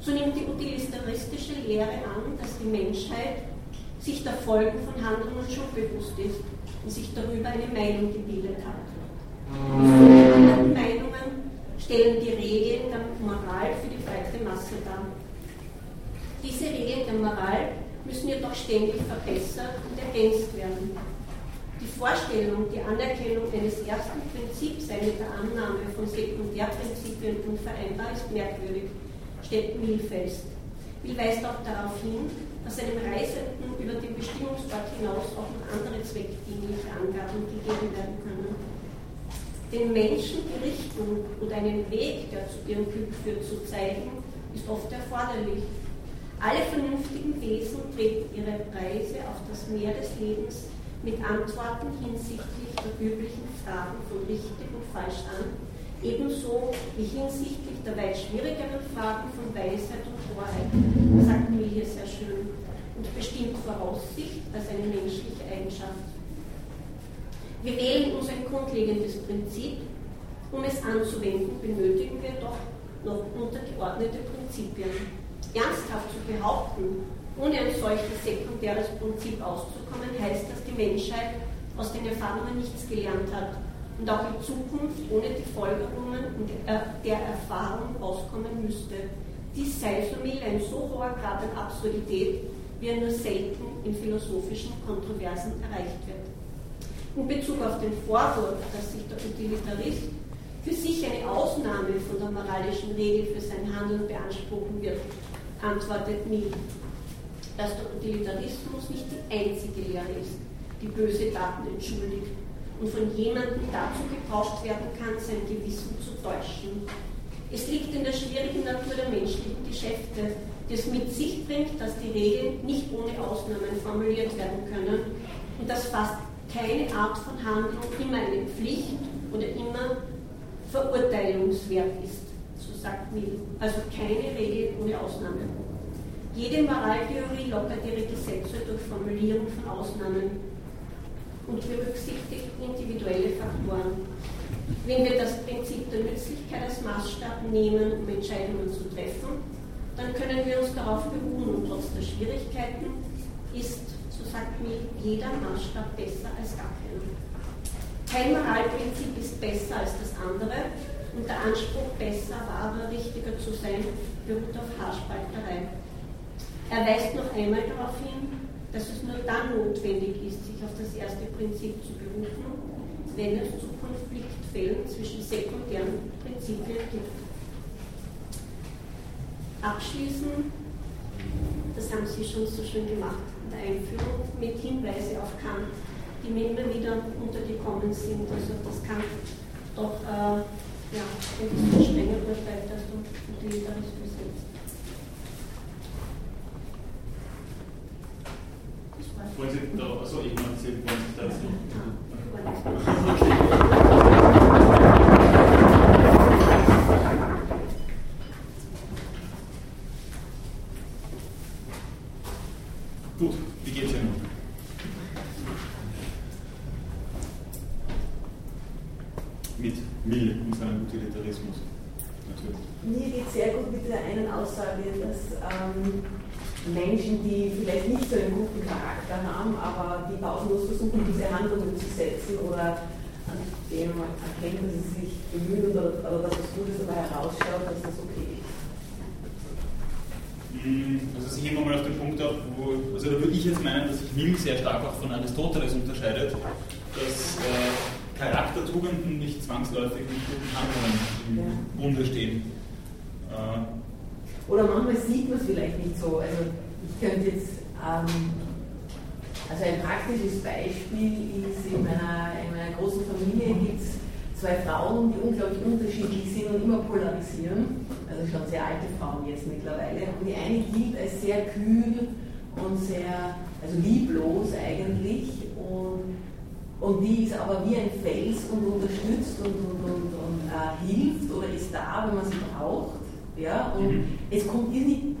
So nimmt die utilitaristische Lehre an, dass die Menschheit sich der Folgen von Handlungen schon bewusst ist und sich darüber eine Meinung gebildet hat. Die Meinungen stellen die Regeln der Moral für die breite Masse dar. Diese Regeln der Moral müssen jedoch ständig verbessert und ergänzt werden. Die Vorstellung, die Anerkennung eines ersten Prinzips sei mit der Annahme von Sekundärprinzipien unvereinbar ist merkwürdig, stellt Mill fest. Mill weist auch darauf hin, dass einem Reisenden über den Bestimmungsort hinaus auch noch andere zweckdienliche Angaben gegeben werden können. Den Menschen die Richtung oder einen Weg, der zu ihrem Glück führt, zu zeigen, ist oft erforderlich. Alle vernünftigen Wesen treten ihre Reise auf das Meer des Lebens mit Antworten hinsichtlich der üblichen Fragen von richtig und falsch an, ebenso wie hinsichtlich der weit schwierigeren Fragen von Weisheit und Torheit, sagt Mill hier sehr schön, und bestimmt Voraussicht als eine menschliche Eigenschaft. Wir wählen uns ein grundlegendes Prinzip, um es anzuwenden, benötigen wir doch noch untergeordnete Prinzipien. Ernsthaft zu behaupten, ohne ein solches sekundäres Prinzip auszukommen, heißt, dass die Menschheit aus den Erfahrungen nichts gelernt hat und auch in Zukunft ohne die Folgerungen der Erfahrung auskommen müsste. Dies sei so mild ein so hoher Grad an Absurdität, wie er nur selten in philosophischen Kontroversen erreicht wird. In Bezug auf den Vorwurf, dass sich der Utilitarist für sich eine Ausnahme von der moralischen Regel für sein Handeln beanspruchen wird, antwortet Mill dass der Utilitarismus nicht die einzige Lehre ist, die böse Taten entschuldigt und von jemandem dazu gebraucht werden kann, sein Gewissen zu täuschen. Es liegt in der schwierigen Natur der menschlichen Geschäfte, die es mit sich bringt, dass die Regeln nicht ohne Ausnahmen formuliert werden können und dass fast keine Art von Handlung immer eine Pflicht oder immer verurteilungswert ist, so sagt Mill. Also keine Regel ohne Ausnahme. Jede Moraltheorie lockert ihre Gesetze durch Formulierung von Ausnahmen und berücksichtigt individuelle Faktoren. Wenn wir das Prinzip der Nützlichkeit als Maßstab nehmen, um Entscheidungen zu treffen, dann können wir uns darauf beruhen und trotz der Schwierigkeiten ist, so sagt mir, jeder Maßstab besser als gar keiner. Kein Moralprinzip ist besser als das andere und der Anspruch, besser, wahrer, richtiger zu sein, beruht auf Haarspalterei. Er weist noch einmal darauf hin, dass es nur dann notwendig ist, sich auf das erste Prinzip zu berufen, wenn es zu Konfliktfällen zwischen sekundären Prinzipien gibt. Abschließen, das haben Sie schon so schön gemacht in der Einführung, mit Hinweise auf Kant, die mir immer wieder untergekommen sind. Also dass Kant doch äh, Ja, ein bisschen strenger unterschreibt, dass du Utilitarismus setzt. Wollen Sie da, also ich meine, Sie wollen sich da jetzt Gut, wie geht's Ihnen? Mit Mill und seinem Utilitarismus. Natürlich. Mir geht es sehr gut mit der einen Aussage, dass ähm, Menschen, die vielleicht nicht so einen guten Charakter haben, aber die pausenlos versuchen, diese Handlungen zu setzen oder an dem man erkennt, dass sie sich bemühen oder, oder dass es Gutes dabei herausschaut, dass das okay ist. Hm, also ich hebe mal auf den Punkt ab, wo, also da würde ich jetzt meinen, dass sich Mill sehr stark auch von Aristoteles unterscheidet, dass äh, Charaktertugenden nicht zwangsläufig mit guten Handlungen im ja. Bunde stehen. Äh, oder manchmal sieht man es vielleicht nicht so. Also ich könnte jetzt, ähm, also ein praktisches Beispiel ist, in meiner, in meiner großen Familie gibt es zwei Frauen, die unglaublich unterschiedlich sind und immer polarisieren. Also schon sehr alte Frauen jetzt mittlerweile. Und die eine gilt als sehr kühl und sehr, also lieblos eigentlich. Und, und die ist aber wie ein Fels und unterstützt und, und, und, und äh, hilft oder ist da, wenn man sie braucht. Ja? Und mhm. es kommt irgendwie,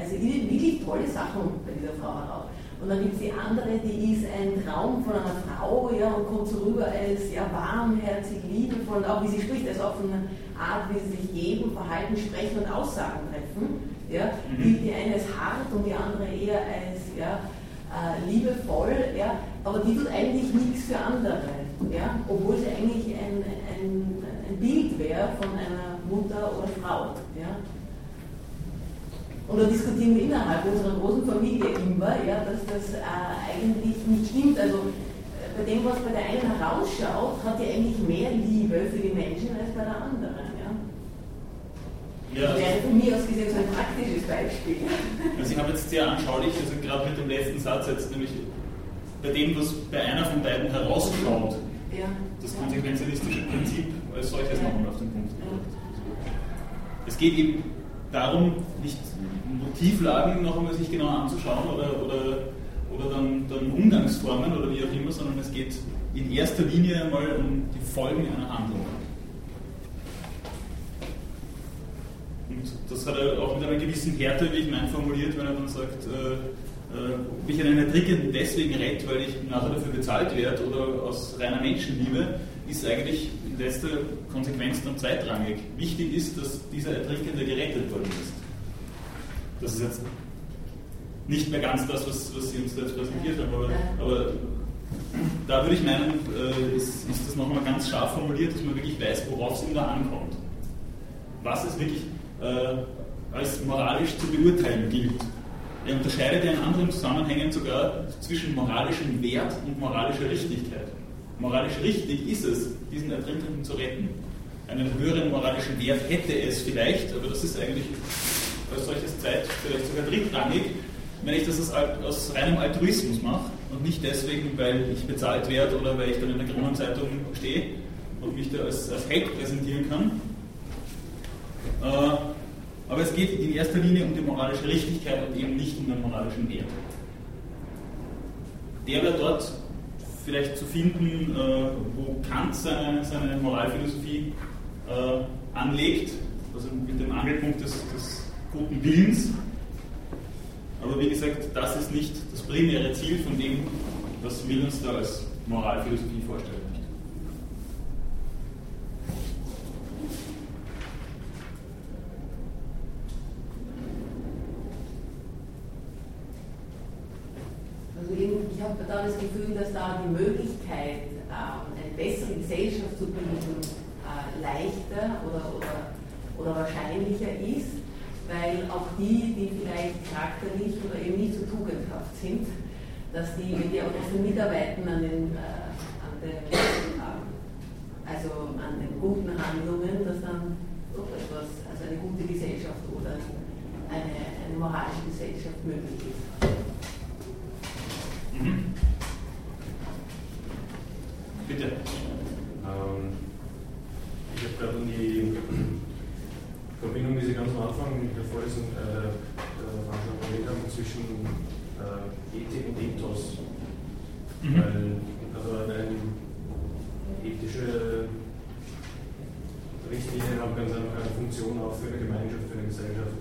also wirklich tolle Sachen bei dieser Frau heraus. Und dann gibt es die andere, die ist ein Traum von einer Frau ja, und kommt so rüber als ja, warmherzig, liebevoll, auch wie sie spricht, also auch von einer Art, wie sie sich geben, verhalten, sprechen und Aussagen treffen. Ja. Mhm. Die, die eine ist hart und die andere eher als ja, äh, liebevoll, ja, aber die tut eigentlich nichts für andere, ja, obwohl sie eigentlich ein, ein, ein Bild wäre von einer Mutter oder Frau. Ja? Und da diskutieren wir innerhalb unserer großen Familie immer, ja, dass das äh, eigentlich nicht stimmt. Also äh, bei dem, was bei der einen herausschaut, hat die eigentlich mehr Liebe für die Menschen als bei der anderen. Ja? Ja, das wäre von mir aus gesehen so ein praktisches Beispiel. Also ich habe jetzt sehr anschaulich, also gerade mit dem letzten Satz jetzt, nämlich bei dem, was bei einer von beiden herausschaut, ja. das konsequenzialistische Prinzip als solches ja. nochmal auf den Punkt gebracht. Es geht eben darum, nicht Motivlagen noch einmal sich genau anzuschauen oder, oder, oder dann, dann Umgangsformen oder wie auch immer, sondern es geht in erster Linie einmal um die Folgen einer Handlung. Und das hat er auch mit einer gewissen Härte, wie ich meine, formuliert, wenn er dann sagt, äh, äh, ob ich einen Ertrinkenden deswegen rette, weil ich nachher dafür bezahlt werde oder aus reiner Menschenliebe, ist eigentlich in letzter Konsequenz dann zweitrangig. Wichtig ist, dass dieser Ertrinkende gerettet worden ist. Das ist jetzt nicht mehr ganz das, was, was Sie uns jetzt präsentiert haben, aber, aber da würde ich meinen, äh, ist, ist das nochmal ganz scharf formuliert, dass man wirklich weiß, worauf es ihm da ankommt. Was es wirklich äh, als moralisch zu beurteilen gilt. Er unterscheidet ja in anderen Zusammenhängen sogar zwischen moralischem Wert und moralischer Richtigkeit. Moralisch richtig ist es, diesen Ertrinkenden zu retten. Einen höheren moralischen Wert hätte es vielleicht, aber das ist eigentlich als solches Zeit vielleicht sogar drittrangig, wenn ich das aus reinem Altruismus mache und nicht deswegen, weil ich bezahlt werde oder weil ich dann in der Kronenzeitung stehe und mich da als, als Held präsentieren kann. Äh, aber es geht in erster Linie um die moralische Richtigkeit und eben nicht um den moralischen Wert. Der wäre dort vielleicht zu finden, äh, wo Kant seine, seine Moralphilosophie äh, anlegt, also mit dem Angelpunkt des, des guten Willens. Aber wie gesagt, das ist nicht das primäre Ziel von dem, was wir uns da als Moralphilosophie vorstellen. ich habe da das Gefühl, dass da die Möglichkeit, ähm, eine bessere Gesellschaft zu bilden, äh, leichter oder, oder, oder wahrscheinlicher ist, weil auch die, die vielleicht charakterlich oder eben nicht so tugendhaft sind, dass die, wenn die auch dafür mitarbeiten an den, äh, an den ähm, also an den guten Handlungen, dass dann doch etwas, also eine gute Gesellschaft oder eine, eine moralische Gesellschaft möglich ist. Mhm. Bitte. Ähm, ich habe gerade an die am Anfang in der Vorlesung äh, Veranstaltung erwähnt haben, zwischen äh, Ethik und Ethos. Mhm. Weil, also eine ethische Richtlinien haben ganz einfach eine Funktion auch für eine Gemeinschaft, für eine Gesellschaft.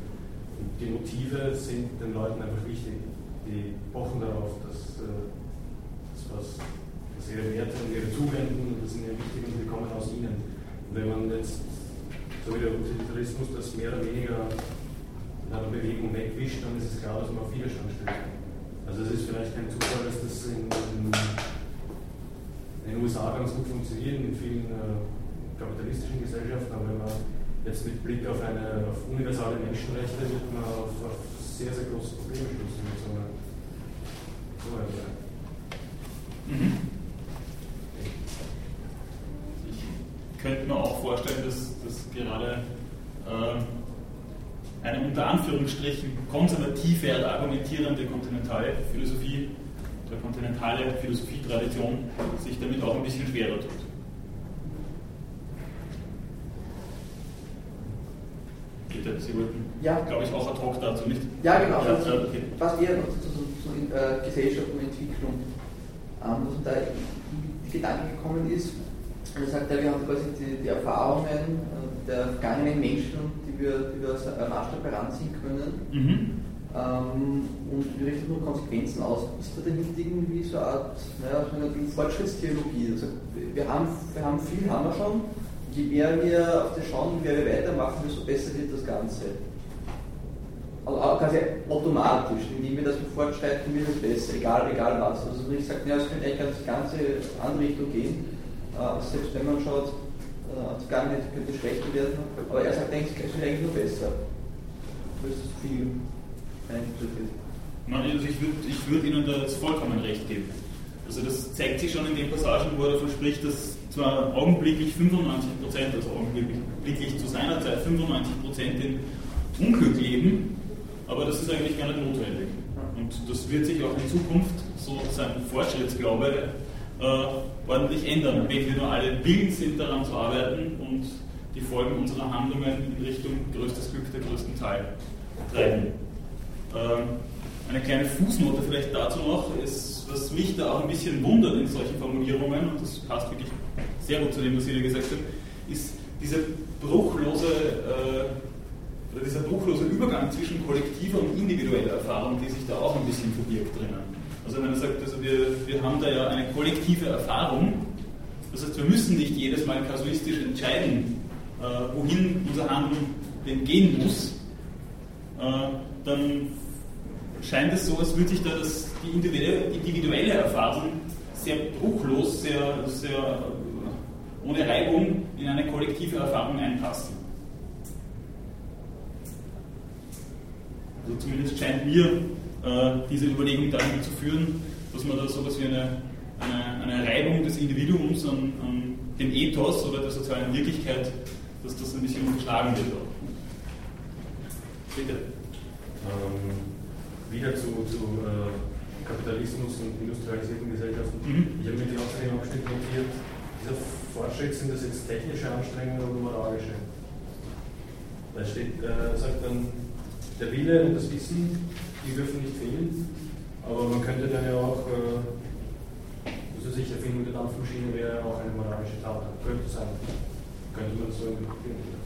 Und die Motive sind den Leuten einfach wichtig. Die pochen darauf, dass, äh, das was, dass ihre Werte und ihre Tugenden, das sind ja wichtig und die kommen aus ihnen. Und wenn man jetzt, so wie der Utilitarismus, das mehr oder weniger in einer Bewegung wegwischt, dann ist es klar, dass man auf Widerstand stößt. Also es ist vielleicht kein Zufall, dass das in, in, in den USA ganz gut funktioniert, in vielen äh, kapitalistischen Gesellschaften, aber wenn man jetzt mit Blick auf, eine, auf universale Menschenrechte wird man auf, auf sehr, sehr große Probleme stoßen mit so einer, so einer. Ich könnte mir auch vorstellen, dass, dass gerade äh, eine unter Anführungsstrichen konservative, argumentierende Kontinentalphilosophie oder kontinentale Philosophietradition sich damit auch ein bisschen schwerer tut. Bitte, Sie wollten, ja. glaube ich, auch ad hoc dazu, nicht? Ja, genau. Ja, also, okay. Was eher noch zu, zu, zu äh, Gesellschaft und Entwicklung, ähm, was da die Gedanke gekommen ist, er sagt, ja, wir haben quasi die, die Erfahrungen äh, der vergangenen Menschen die wir, die wir als Maßstab heranziehen können. Mhm. Ähm, und wie richtet nur Konsequenzen aus? Ist da dahinter irgendwie so eine Art, naja, so eine Fortschrittstheologie? Also wir haben, wir haben viel, haben wir schon. Je mehr wir auf das schauen, je mehr wir weitermachen, desto besser wird das Ganze. Also quasi automatisch, indem wir das fortschreiten, wird es besser, egal, egal was. Also wenn ich sage, ja, es könnte eigentlich ganz ganze andere Richtung gehen, äh, selbst wenn man schaut, äh, die Vergangenheit könnte schlechter werden, aber er sagt eigentlich, es wird eigentlich nur besser. Das ist viel eingeschritten. Also ich würde ich würd Ihnen da jetzt vollkommen recht geben. Also das zeigt sich schon in den Passagen, wo er davon spricht, dass zwar augenblicklich 95 Prozent, also augenblicklich zu seiner Zeit 95 Prozent in Unglück leben, aber das ist eigentlich gar nicht notwendig. Und das wird sich auch in Zukunft, so sein Fortschrittsglaube, äh, ordentlich ändern, wenn wir nur alle willens sind, daran zu arbeiten und die Folgen unserer Handlungen in Richtung größtes Glück der größten Teil treiben. Ähm, eine kleine Fußnote vielleicht dazu noch, ist, was mich da auch ein bisschen wundert in solchen Formulierungen, und das passt wirklich sehr gut zu dem, was Sie da gesagt haben, ist diese bruchlose, äh, dieser bruchlose Übergang zwischen kollektiver und individueller Erfahrung, die sich da auch ein bisschen verbirgt drinnen. Also wenn man sagt, also wir, wir haben da ja eine kollektive Erfahrung, das heißt, wir müssen nicht jedes Mal kasuistisch entscheiden, äh, wohin unser Handeln denn gehen muss, äh, dann scheint es so, als würde sich da das, die individuelle, Erfahrung sehr bruchlos, sehr, sehr ohne Reibung in eine kollektive Erfahrung einpassen. Also zumindest scheint mir äh, diese Überlegung dahin zu führen, dass man da sowas wie eine, eine, eine Reibung des Individuums an, an, dem Ethos oder der sozialen Wirklichkeit, dass das ein bisschen unterschlagen wird. Bitte. Ähm, wieder zu, zu äh, Kapitalismus und industrialisierten Gesellschaften. Mhm. Ich habe mir die Aussage im Abschnitt notiert, dieser Fortschritt, sind das jetzt technische Anstrengungen oder moralische? Da steht, äh, sagt dann, der Wille und das Wissen die dürfen nicht fehlen. Aber man könnte dann ja auch, äh, also sicher Erfindung der Dampfmaschine wäre auch eine moralische Tat. Könnte sein. Könnte man so interpretieren.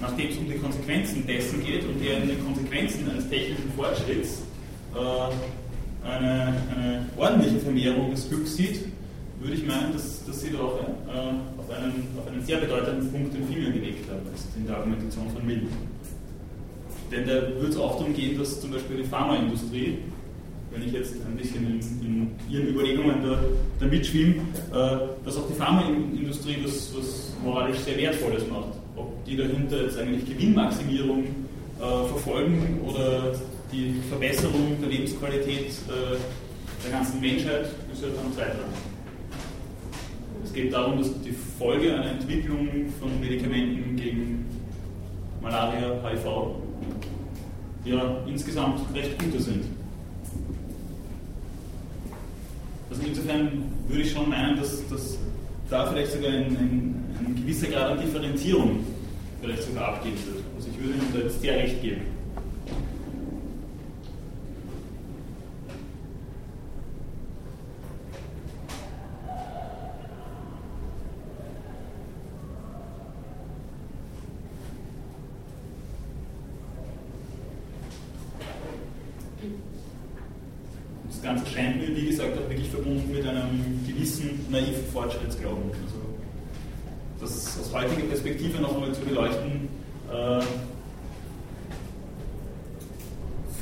Nachdem es um die Konsequenzen dessen geht und er in den Konsequenzen eines technischen Fortschritts äh, eine, eine, ordentliche Vermehrung des Glücks sieht, würde ich meinen, dass, dass Sie da auch äh, auf, einen, auf einen sehr bedeutenden Punkt den Finger gelegt haben, also in der Argumentation von Mill. Denn da wird es auch darum gehen, dass zum Beispiel die Pharmaindustrie, wenn ich jetzt ein bisschen in, in Ihren Überlegungen da, da mitschwimme, äh, dass auch die Pharmaindustrie das was moralisch sehr Wertvolles macht. Ob die dahinter jetzt eigentlich Gewinnmaximierung äh, verfolgen oder die Verbesserung der Lebensqualität äh, der ganzen Menschheit, ist ja dann zweitrangig. Es geht darum, dass die Folge einer Entwicklung von Medikamenten gegen Malaria, HIV ja insgesamt recht gute sind. Also insofern würde ich schon meinen, dass, dass da vielleicht sogar ein, ein, ein gewisser Grad an Differenzierung vielleicht sogar abgehen wird, sich ich würde Ihnen da jetzt sehr recht geben. Das Ganze scheint mir, wie gesagt, auch wirklich verbunden mit einem gewissen naiven Fortschrittsglauben. Also das aus heutiger Perspektive noch einmal zu beleuchten, äh,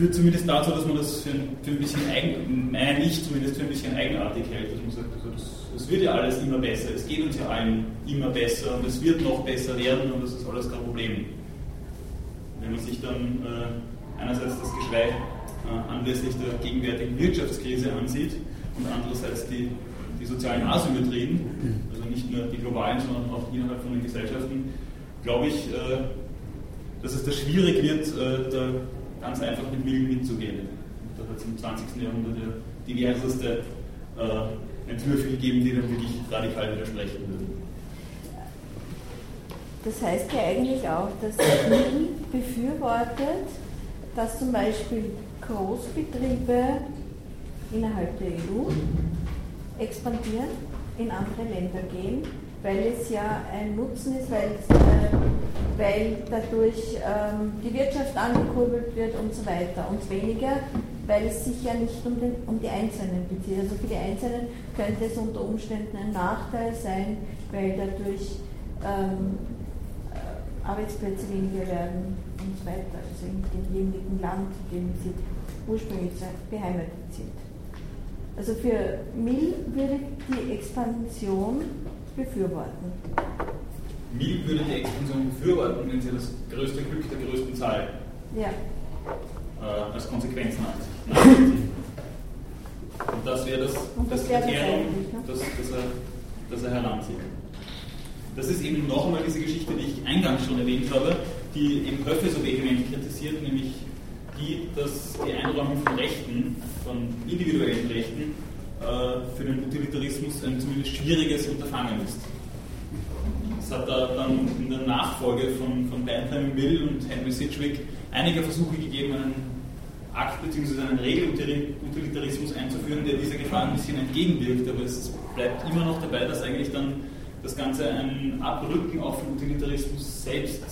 führt zumindest dazu, dass man das für ein, für ein bisschen eigen, meine zumindest für ein bisschen eigenartig hält. Dass man sagt, also das, wird ja alles immer besser, es geht uns ja allen immer besser und es wird noch besser werden und das ist alles kein Problem. Wenn man sich dann äh, einerseits das Geschrei äh, anlässlich der gegenwärtigen Wirtschaftskrise ansieht und andererseits die, die sozialen Asymmetrien, also nicht nur die globalen, sondern auch innerhalb von den Gesellschaften, glaube ich, äh, dass es da schwierig wird, äh, da ganz einfach mit Millen mitzugehen. Da hat es im 20. Jahrhundert ja diverseste äh, Entwürfe gegeben, die dann wirklich radikal widersprechen würden. Das heißt ja eigentlich auch, dass Mill befürwortet, dass zum Beispiel Großbetriebe innerhalb der EU expandieren, in andere Länder gehen, weil es ja ein Nutzen ist, weil, äh, weil dadurch ähm, die Wirtschaft angekurbelt wird und so weiter. Und weniger, weil es sich ja nicht um, den, um die Einzelnen bezieht. Also für die Einzelnen könnte es unter Umständen ein Nachteil sein, weil dadurch ähm, äh, Arbeitsplätze weniger werden und so weiter. Also in demjenigen Land, in dem sie ursprünglich beheimatet sind. Also für Mill würde die Expansion befürworten. Mill würde die Expansion befürworten, wenn sie das größte Glück der größten Zahl ja. äh, als Konsequenz hat. Und das wäre das, das, das Kriterium, ne? das, das, er, das er heranzieht. Das ist eben noch einmal diese Geschichte, die ich eingangs schon erwähnt habe, die eben Höffe so vehement kritisiert, nämlich die, dass die Einräumung von Rechten, von individuellen Rechten, für den Utilitarismus ein zumindest schwieriges Unterfangen ist. Es hat da dann in der Nachfolge von, von Bentham Mill und Henry Sidgwick einige Versuche gegeben, einen Akt bzw. einen Regelutilitarismus einzuführen, der dieser Gefahr ein bisschen entgegenwirkt, aber es bleibt immer noch dabei, dass eigentlich dann das Ganze ein Abrücken auf den Utilitarismus selbst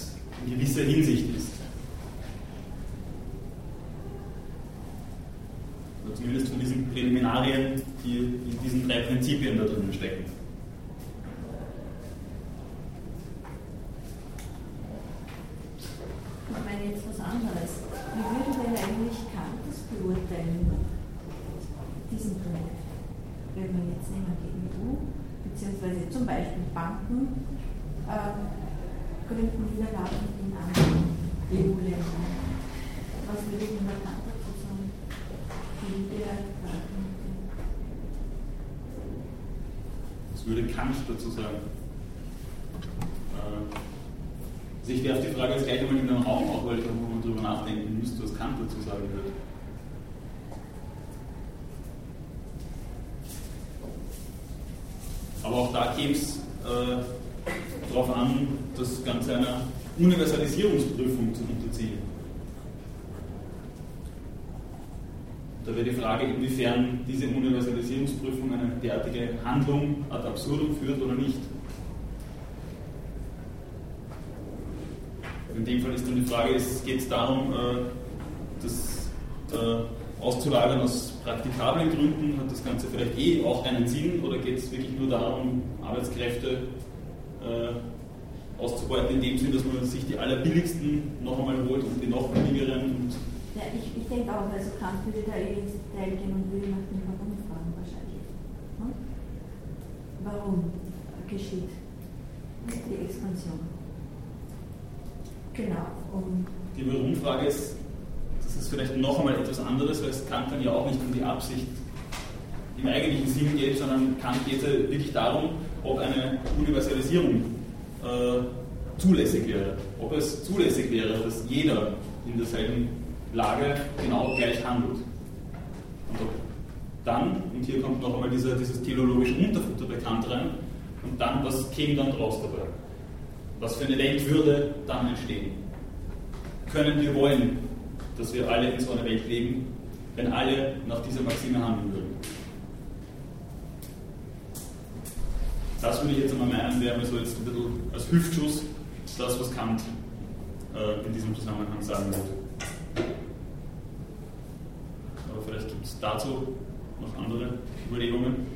in gewisser Hinsicht ist. Oder zumindest von diesen Präliminarien, die in diesen drei Prinzipien da drinnen stecken. Ich meine jetzt was anderes. Wie würde denn eigentlich Kant beurteilen, diesen Punkt? Wenn man jetzt nehmen die EU, beziehungsweise zum Beispiel Banken äh, gründen Niederlagen in anderen EU-Ländern. Was würde denn der Kant dazu sagen? Wie der Was würde Kant dazu sagen? Äh, also ich werfe die Frage jetzt gleich einmal in den Raum auch, weil ich auch mal drüber nachdenken müsste, was Kant dazu sagen würde. Aber auch da käme es äh, darauf an, das Ganze einer Universalisierungsprüfung zu unterziehen. Da wäre die Frage, inwiefern diese Universalisierungsprüfung eine derartige Handlung ad absurdum führt oder nicht. In dem Fall ist dann die Frage, geht es darum, äh, das äh, auszulagern aus praktikablen Gründen? Hat das Ganze vielleicht eh auch einen Sinn oder geht es wirklich nur darum, Arbeitskräfte äh, auszubeuten, in dem Sinn, dass man sich die allerbilligsten noch einmal holt und die noch billigeren? Und ja, ich, ich denke auch, also Kant würde da eh ins Detail gehen und würde nach dem Warum fragen wahrscheinlich. Hm? Warum geschieht die Expansion? Genau. Um die Warum-Frage ist, das ist vielleicht noch einmal etwas anderes, weil es Kant dann ja auch nicht um die Absicht im eigentlichen Sinn geht, sondern Kant geht wirklich darum, ob eine Universalisierung äh, zulässig wäre. Ob es zulässig wäre, dass jeder in derselben Lage genau gleich handelt. Und dann, und hier kommt noch einmal dieser, dieses teleologische Unterfutter bei Kant rein, und dann, was käme dann draus dabei? Was für eine Welt würde dann entstehen? können wir wollen, dass wir alle in so einer Welt leben, wenn alle nach dieser Maxime handeln würden. Das würde ich jetzt einmal meinen, wäre mir so jetzt ein bisschen als Hüftschuss das, was Kant äh, in diesem Zusammenhang sagen wird. Aber vielleicht gibt es dazu noch andere Überlegungen.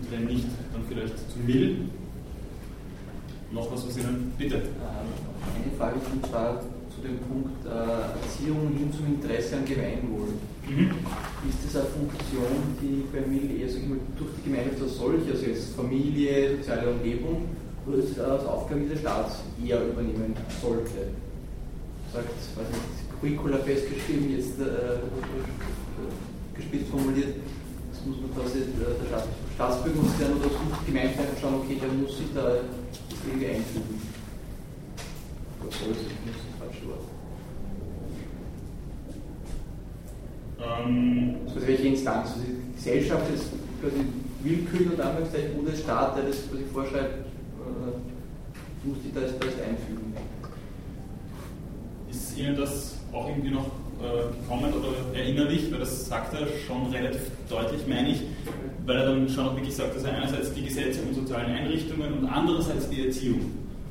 Und wenn nicht, dann vielleicht zu Mill. Noch was, was Ihnen bitte? Eine Frage und zwar zu dem Punkt äh, Erziehung hin zum Interesse an Gemeinwohl. Mhm. Ist das eine Funktion, die bei Mill eher so durch die Gemeinschaft als solche, also jetzt Familie, soziale Umgebung, oder ist das als Aufgabe, die der Staat eher übernehmen sollte? Sagt, weiß nicht, Curricula festgeschrieben, jetzt äh, gespitzt formuliert, das muss man quasi, äh, der Staatsbürger muss dann untersucht, Gemeinschaft schauen, okay, der muss sich da irgendwie einfügen. Was soll das? Ich muss das falsche Wort. Ähm, also welche Instanz? Also die Gesellschaft ist quasi willkürlich und Anführungszeichen oder der Staat, der das quasi vorschreibt, äh, muss sich da jetzt einfügen. Ist Ihnen das auch irgendwie noch äh, gekommen oder erinnerlich, weil das sagt er schon relativ deutlich, meine ich, weil er dann schon auch wirklich sagt, dass er einerseits die Gesetze und sozialen Einrichtungen und andererseits die Erziehung.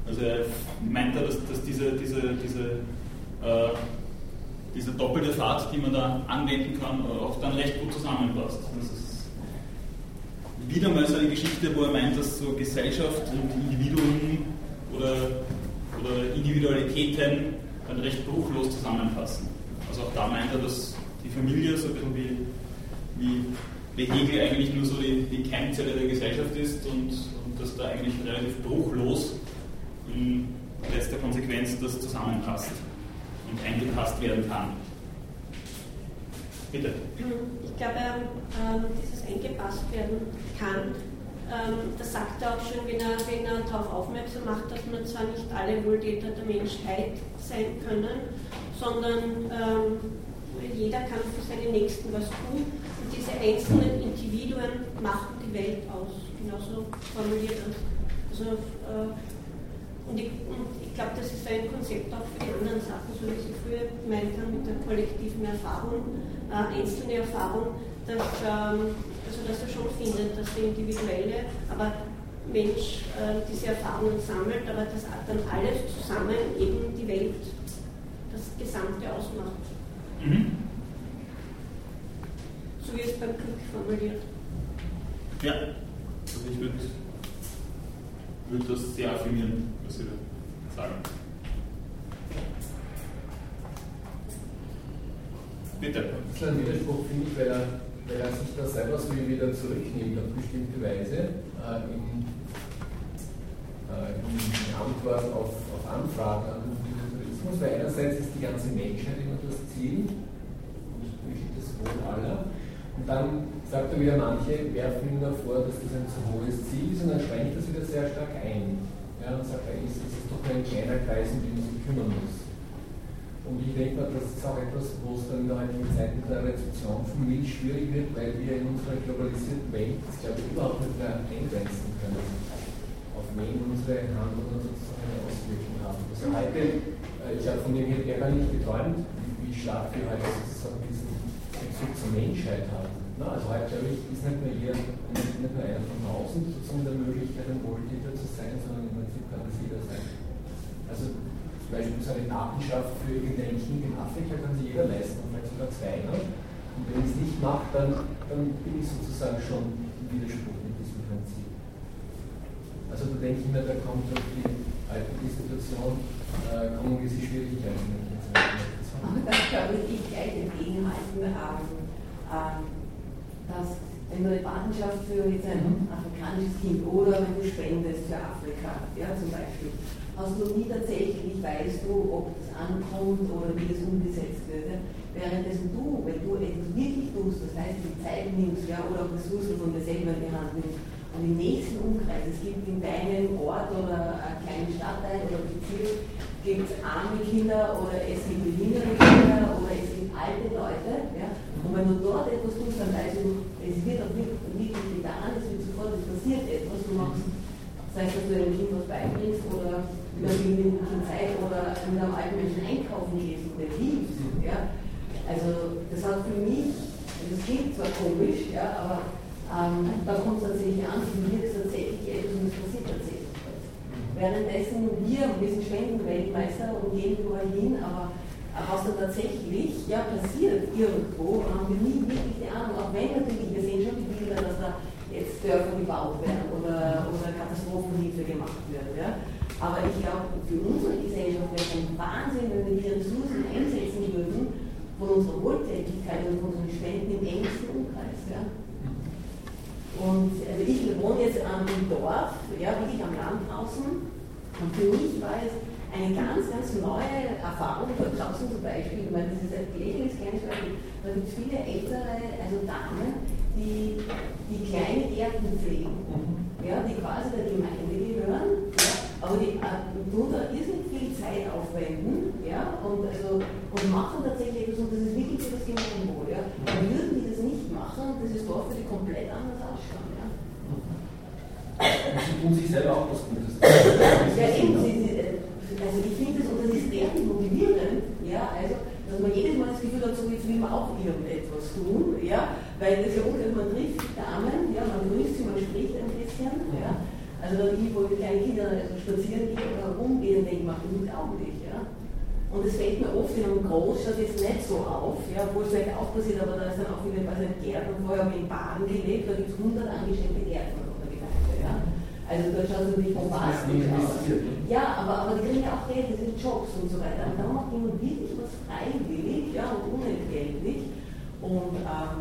Also er meint er, dass, dass diese, diese, diese, äh, diese doppelte Fahrt, die man da anwenden kann, auch dann recht gut zusammenpasst. Das ist wieder mal so eine Geschichte, wo er meint, dass so Gesellschaft und Individuen oder, oder Individualitäten dann recht bruchlos zusammenpassen. Also auch da meint er, dass die Familie so ein bisschen wie, wie wie Hegel eigentlich nur so die, die Keimzelle der Gesellschaft ist und, und dass da eigentlich relativ bruchlos in letzter Konsequenz das zusammenpasst und eingepasst werden kann. Bitte. Ich glaube, ähm, dieses eingepasst werden kann, ähm, das sagt er auch schon, wenn er, wenn er darauf aufmerksam macht, dass man zwar nicht alle Wohltäter der Menschheit sein können, sondern ähm, jeder kann für seine Nächsten was tun diese einzelnen Individuen machen die Welt aus. Genauso formuliert er. Also, äh, und ich, ich glaube, das ist ein Konzept auch für die anderen Sachen, so wie Sie früher gemeint haben mit der kollektiven Erfahrung, äh, einzelne Erfahrung, dass, ähm, also dass er schon findet, dass der individuelle, aber Mensch äh, diese Erfahrungen sammelt, aber dass dann alles zusammen eben die Welt, das Gesamte ausmacht. Mhm so wie es beim Glück formuliert. Ja, also ich würde würd das sehr affirmieren, was Sie da sagen. Bitte. Das ist ein Widerspruch, finde ich, weil er, weil er sich da selber so wieder zurücknimmt auf bestimmte Weise äh, im, äh, im Antwort auf, auf Anfragen an den Utilitarismus, weil einerseits ist die ganze Menschheit immer das Ziel und das Wohl aller. Und dann sagt er wieder, manche werfen ihm davor, dass das ein zu hohes Ziel ist und dann schränkt das wieder sehr stark ein. Ja, und sagt, eigentlich ist es doch nur ein kleiner Kreis, um den man sich kümmern muss. Und ich denke mal, das ist auch etwas, wo es dann in der heutigen Zeit mit der Rezeption von Milch schwierig wird, weil wir in unserer globalisierten Welt das, glaube ich, überhaupt nicht mehr eingrenzen können, auf wen unsere Handlungen sozusagen eine Auswirkung haben. Also heute, äh, ich habe von dem hier gar nicht geträumt, wie stark wir heute sozusagen Bezug zur Menschheit haben. Na, also heute, ist nicht nur, jeder, nicht, nicht nur einer von außen sozusagen der Möglichkeit, ein Wohltäter zu sein, sondern im Prinzip kann das jeder sein. Also zum Beispiel so eine Patenschaft für irgendein Kind in Afrika kann sich jeder leisten, und vielleicht sogar zwei. Ne? Und wenn ich es nicht mache, dann, dann bin ich sozusagen schon im Widerspruch mit diesem Prinzip. Also da denke ich mir, da kommt durch die alte Institution äh, kommen gewisse Schwierigkeiten. Aber das glaube ich gleich entgegenhalten haben. Ähm, dass wenn du eine Patenschaft für jetzt ein mhm. afrikanisches Kind oder wenn du spendest für Afrika, ja, zum Beispiel, hast du nie tatsächlich, weißt du, ob das ankommt oder wie das umgesetzt wird. Ja. Währenddessen du, wenn du etwas wirklich tust, das heißt, die Zeit nimmst ja, oder auch Ressourcen von dir selber in die Hand nimmst, und im nächsten Umkreis, es gibt in deinem Ort oder einen kleinen Stadtteil oder Bezirk, gibt es arme Kinder oder es gibt behinderte Kinder oder es gibt alte Leute. Ja? Und wenn du dort etwas tust, dann weißt du, es wird auch wirklich getan, es wird sofort passiert etwas, du machst, sei es, dass du einem Kind was beibringst oder über die Zeit oder mit einem alten Menschen einkaufen gehst und den hilfst. Ja? Also das hat für mich, das klingt zwar komisch, ja, aber ähm, da kommt es tatsächlich an, für mich ist tatsächlich etwas und es passiert tatsächlich was. Währenddessen wir, wir sind Spendenweltmeister und gehen überall hin, aber was da tatsächlich ja, passiert irgendwo, haben wir nie wirklich die Ahnung, auch wenn natürlich, wir sehen schon die Bilder, dass da jetzt Dörfer gebaut werden oder, oder Katastrophenhilfe gemacht wird. Ja. Aber ich glaube, für unsere Gesellschaft wäre es ein Wahnsinn, wenn wir die Ressourcen einsetzen würden von unserer Wohltätigkeit und von unseren Spenden im engsten Umkreis. Ja. Und also ich wohne jetzt am Dorf, ja, wirklich am Land draußen. Und für mich war es eine ganz, ganz neue Erfahrung dort draußen zum Beispiel, ich meine, das ist ein lächerliches kleines Beispiel, da gibt es viele ältere, also Damen, die, die kleine Gärten pflegen, ja, die quasi der Gemeinde gehören, ja, aber die äh, tun da irrsinnig viel Zeit aufwenden ja, und, also, und machen tatsächlich etwas und das ist wirklich für das Gemeinwohl. Ja. Und würden die das nicht machen, das ist dort für die komplett anders ausschauen. Ja. Und sie tun sich selber auch was Gutes. Ja, eben, sie, also ich finde das, und das ist sehr motivierend, ja, also, dass man jedes Mal das Gefühl hat, so jetzt will man auch irgendetwas tun, ja, weil das ja ungefähr, man trifft Damen, ja, man grüßt sie, man spricht ein bisschen, ja, also wenn ich, wo ich kleine Kinder spazieren gehe oder rumgehen, denke ich, mach ich auch nicht, ja. Und es fällt mir oft in einem Großstadt jetzt nicht so auf, ja, wo es vielleicht auch passiert, aber da ist dann auch wieder, weiß nicht, Gärtner, vorher habe ich in Baden gelebt, da gibt es 100 angestellte Gärtner auf der Gemeinde, ja. Also da schaut es natürlich bombastisch aus. Ja, aber, aber die kriegen ja auch Geld, das sind Jobs und so weiter. Und da macht jemand wirklich was freiwillig ja, und unentgeltlich. Und ähm,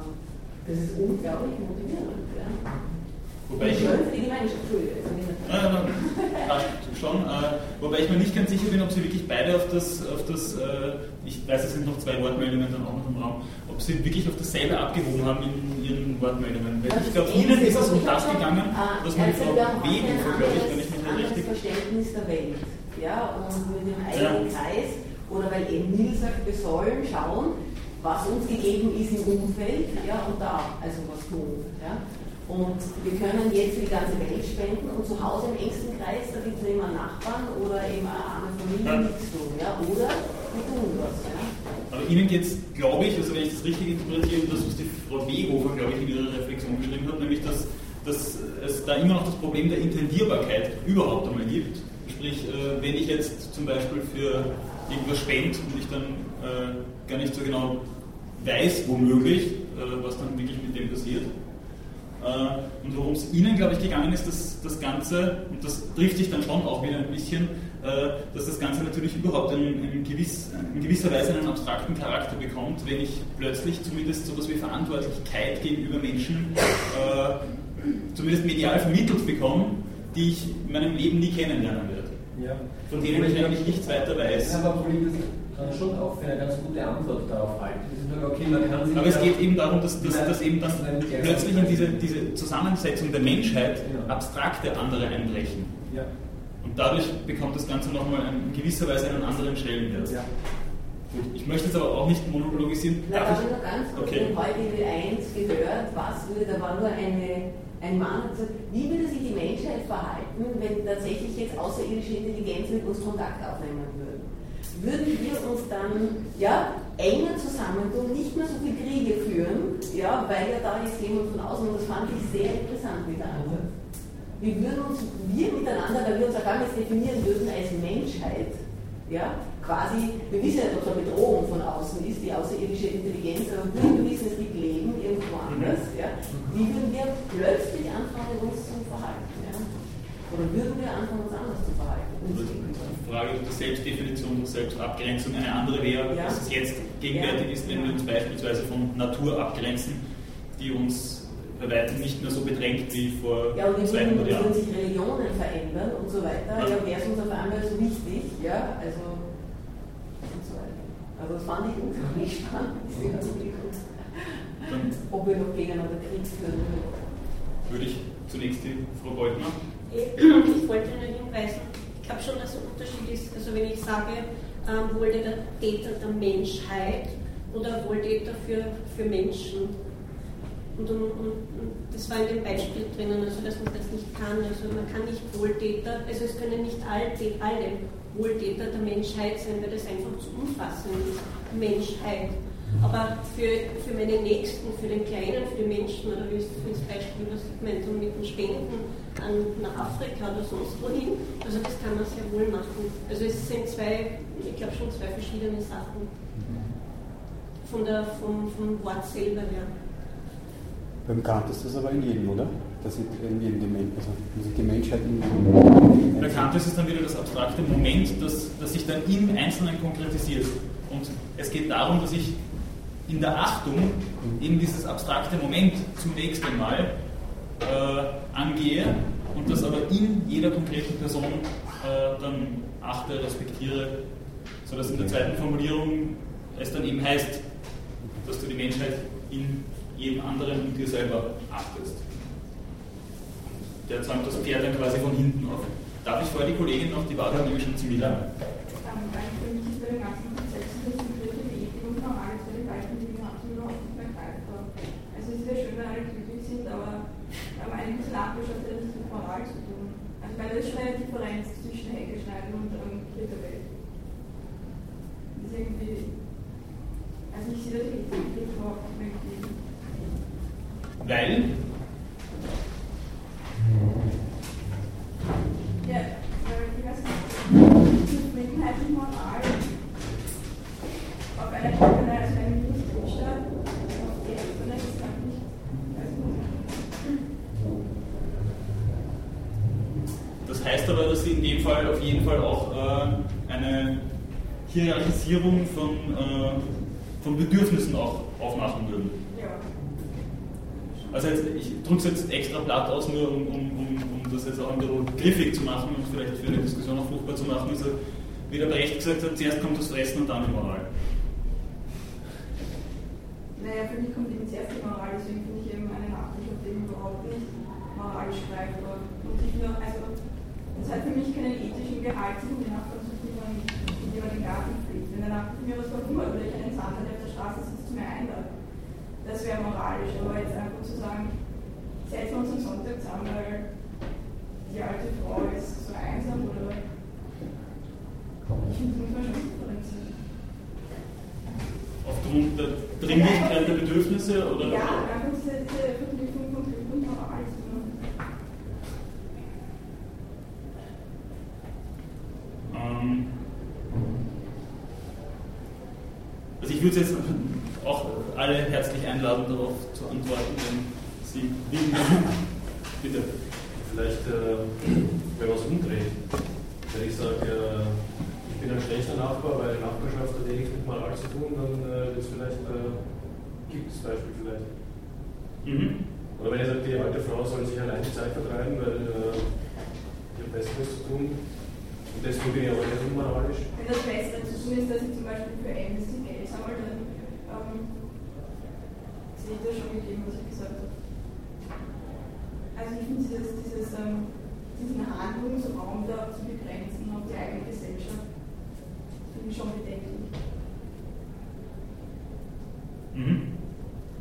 das ist unglaublich motivierend. Ja. Wobei ich, Gemeinschaft, Entschuldigung. Äh, schon, äh, wobei ich mir nicht ganz sicher bin, ob sie wirklich beide auf das, auf das äh, ich weiß, es sind noch zwei Wortmeldungen dann auch noch im Raum, ob sie wirklich auf dasselbe abgehoben haben in ihren Wortmeldungen. Weil ich glaube, Ihnen ist es um das gegangen, dass man die Frau Wehofer, glaube ich, wenn ich mich nicht richtig... Verständnis der Welt, ja, und mit dem eigenen ja. Kreis, oder weil eben Nils sagt, wir sollen schauen, was uns gegeben ist im Umfeld, ja, und da, also was tun, ja. Und wir können jetzt für die ganze Welt spenden und zu Hause im engsten Kreis, da gibt es immer Nachbarn oder eben eine arme Familie tun. Ja? Oder wir tun was. Ja? Aber Ihnen geht es, glaube ich, also wenn ich das richtig interpretiere, das, was die Frau Wehofer, glaube ich, in ihrer Reflexion geschrieben hat, nämlich, dass, dass es da immer noch das Problem der Intendierbarkeit überhaupt einmal gibt. Sprich, äh, wenn ich jetzt zum Beispiel für irgendwas spende und ich dann äh, gar nicht so genau weiß, womöglich, äh, was dann wirklich mit dem passiert, äh, und worum es Ihnen, glaube ich, gegangen ist, dass das Ganze, und das trifft sich dann schon auch wieder ein bisschen, äh, dass das Ganze natürlich überhaupt in, in, gewiss, in gewisser Weise einen abstrakten Charakter bekommt, wenn ich plötzlich zumindest so etwas wie Verantwortlichkeit gegenüber Menschen äh, zumindest medial vermittelt bekomme, die ich in meinem Leben nie kennenlernen werde. Ja. Von denen ich eigentlich nichts weiter weiß. Ja, aber dann schon auch für eine ganz gute Antwort darauf halten. Okay, Aber es geht eben darum, dass, dass, dass eben dann plötzlich in diese, diese Zusammensetzung der Menschheit genau. abstrakte andere einbrechen. Ja. Und dadurch bekommt das Ganze nochmal in gewisser Weise einen anderen Stellenwert. Ja. Gut, ich möchte jetzt aber auch nicht monologisieren. Na, Darf ich noch ganz kurz, okay. heute in 1 gehört, was würde, da war nur eine, ein Mann, gesagt, wie würde sich die Menschheit verhalten, wenn tatsächlich jetzt außerirdische Intelligenz mit uns Kontakt aufnehmen würde? Würden wir uns dann ja, enger zusammentun, nicht mehr so viele Kriege führen, ja, weil ja da ist jemand von außen, und das fand ich sehr interessant mit der Antwort. Wir würden uns, wir miteinander, weil wir uns auch gar nicht definieren würden als Menschheit, ja, quasi, wir wissen ja, dass eine Bedrohung von außen ist, die außerirdische Intelligenz, aber wir wissen, es gibt Leben irgendwo anders, ja, wie würden wir plötzlich anfangen, uns zu verhalten? Oder würden wir anfangen, uns anders zu verhalten? Frage der Selbstdefinition und Selbstabgrenzung eine andere wäre, ja. dass es jetzt gegenwärtig ja. ist, wenn wir uns beispielsweise von Natur abgrenzen, die uns bei weitem nicht mehr so bedrängt wie vor ja, und 200 Jahren. Ja, sich Religionen verändern und so weiter, ja, ja wäre es uns auf einmal so wichtig, ja, also und so weiter. Also das fand ich unglaublich spannend, diese Dann, Ob wir noch gegeneinander Krieg führen würden. Würde ich zunächst die Frau Goldner. Ich wollte nur hinweisen, ich glaube schon, dass ein Unterschied ist, also wenn ich sage, ähm, Wohltäter der der Menschheit oder Wohltäter für, für Menschen. Und, und, und, das war in dem Beispiel drinnen, also dass man das nicht kann. Also man kann nicht Wohltäter, also es können nicht alle, alle Wohltäter der Menschheit sein, weil das einfach zu umfassend ist. Menschheit. Aber für, für meine Nächsten, für den Kleinen, für die Menschen, oder wie es das Beispiel, was ich meinte, mit den Spenden an, nach Afrika oder sonst wohin, also das kann man sehr wohl machen. Also es sind zwei, ich glaube schon zwei verschiedene Sachen. Von der, vom, vom Wort selber her. Beim Kant ist das aber in jedem, oder? Dass in jedem die, also die Menschheit in Bei Kant ist es dann wieder das abstrakte Moment, das, das sich dann im Einzelnen konkretisiert. Und es geht darum, dass ich in der Achtung eben dieses abstrakte Moment zunächst einmal äh, angehe und das aber in jeder konkreten Person äh, dann achte, respektiere, sodass in der zweiten Formulierung es dann eben heißt, dass du die Menschheit in jedem anderen und dir selber achtest. Der zäumt das Pferd dann quasi von hinten auf. Darf ich vorher die Kollegin noch, die war da nämlich schon ziemlich lange. Nachbarschaft hat nichts mit Moral zu tun. Das ist schon eine Differenz zwischen Hecke und ähm, Welt. Das ist irgendwie. Also ich sehe das richtig überhaupt nicht Weil? Ja, weil ich weiß nicht, die Zufriedenheit Moral auf einer Ebene, also einem Nicht-Staat, auf der Ebene ist dann nicht. Das heißt aber, Fall auf jeden Fall auch äh, eine Hierarchisierung von, äh, von Bedürfnissen auch aufmachen würden. Also jetzt, ich drücke es jetzt extra platt aus, nur um, um, um, um, das jetzt auch ein bisschen griffig zu machen und vielleicht für eine Diskussion auch fruchtbar zu machen, ist, wie der Brecht gesagt hat, zuerst kommt das Fressen und dann die Moral. Naja, für mich kommt eben zuerst die Moral, deswegen finde ich eben eine Nachricht, auf dem überhaupt nicht moralisch greifbar. Und ich nur, also es hat für mich keinen ethischen Gehalt, sich indem man den Garten pflegt. Wenn der Nachbar mir was verhungert oder ich einen Sander, der auf der Straße sitzt, zu mir einladet, das wäre moralisch. Aber jetzt einfach zu sagen, setzen wir uns am Sonntag zusammen, weil die alte Frau ist so einsam oder. Ich finde, das muss man schon differenzieren. Aufgrund der Dringlichkeit der Bedürfnisse? Oder? Ja, einfach diese, diese Verknüpfung von Glück und Moral. Ähm, also ich würde jetzt auch alle herzlich einladen, darauf zu antworten, wenn Sie lieben. Bitte. Vielleicht, äh, wenn man es umdreht, wenn ich sage, äh, ich bin ein schlechter Nachbar, weil die Nachbarschaft hat eh nichts mit Moral zu tun, dann äh, ist vielleicht, äh, gibt es Beispiel vielleicht. Mhm. Oder wenn ich sage, die alte Frau soll sich allein die Zeit vertreiben, weil äh, die hat Besseres zu tun, und deswegen bin ich aber nicht unmoralisch. Wenn das Bessere zu tun ist, dass ich zum Beispiel für Amnesty Geld sammle, dann ähm, sehe ich das schon gegeben, was ich gesagt habe. Also ich finde dieses, dieses, ähm, diesen Handlungsraum da zu begrenzen auf die eigene Gesellschaft, finde ich schon bedenklich. Mhm.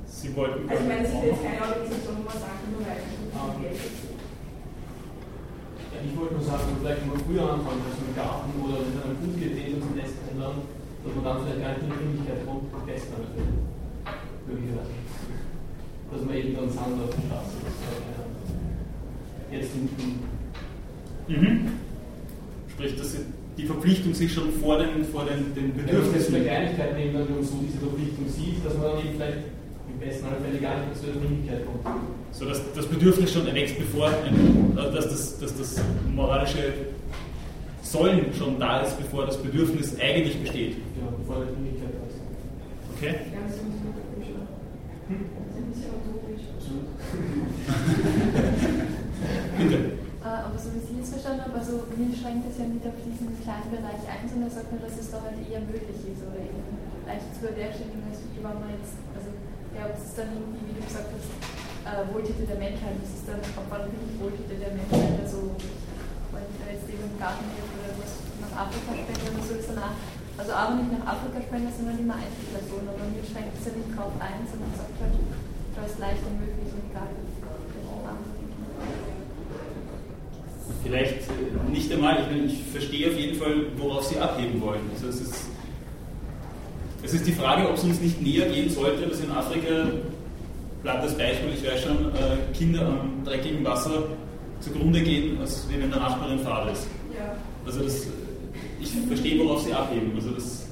Sie wollten. Also ich meine, es ist jetzt keine Organisation, wo man sagen kann, nur weil ich nicht um. Geld ist. Ich wollte nur sagen, vielleicht mal früher anfangen, also im Garten oder mit einem Gutgetäten zum Essen ändern, dass man dann vielleicht gar nicht in die Dringlichkeit kommt, Essen anfällt. Möglicherweise. Dass man eben dann Sand auf der Straße ist. Jetzt in. Mhm. Sprich, dass die Verpflichtung sich schon vor den, vor den, den Bedürfnissen. Wenn man Kleinigkeit nehmen, dann so diese Verpflichtung sieht, dass man dann eben vielleicht im besten Fall gar nicht zu der Dringlichkeit kommt so dass das Bedürfnis schon erwächst, bevor ein, also dass, das, dass das moralische Sollen schon da ist, bevor das Bedürfnis eigentlich besteht. Ja, bevor die Dringlichkeit da ist. Okay? Ja, das ist ein bisschen utopisch. Hm? Das ist ein bisschen utopisch. Bitte. Uh, aber so wie ich es verstanden habe, also mir schränkt es ja nicht auf diesen kleinen Bereich ein, sondern sagt nur, dass es doch halt eher möglich ist oder eben leicht zu bewerkstelligen ist, wie man jetzt, also ja, ob es dann irgendwie, wie du gesagt hast, äh, Wohltäter der Menschheit. Das ist dann, ob man wirklich Wohltäter der Menschheit, also wenn jetzt eben im Garten hilft oder was nach Afrika spende oder so, ist danach, also aber nicht nach Afrika spende, sondern immer Einzelpersonen. Aber mir schränkt es ja nicht drauf ein, sondern sagt halt, da als leichter möglich und egal Vielleicht äh, nicht einmal, ich, meine, ich verstehe auf jeden Fall, worauf Sie abheben wollen. Also es ist, es ist die Frage, ob es uns nicht näher gehen sollte, dass in Afrika, plattes Beispiel, ich weiß schon, äh, Kinder am dreckigen Wasser zugrunde gehen, als wenn der Nachbarin Fahrt ist. Ja. Also das, ich verstehe, worauf Sie abheben. Also das,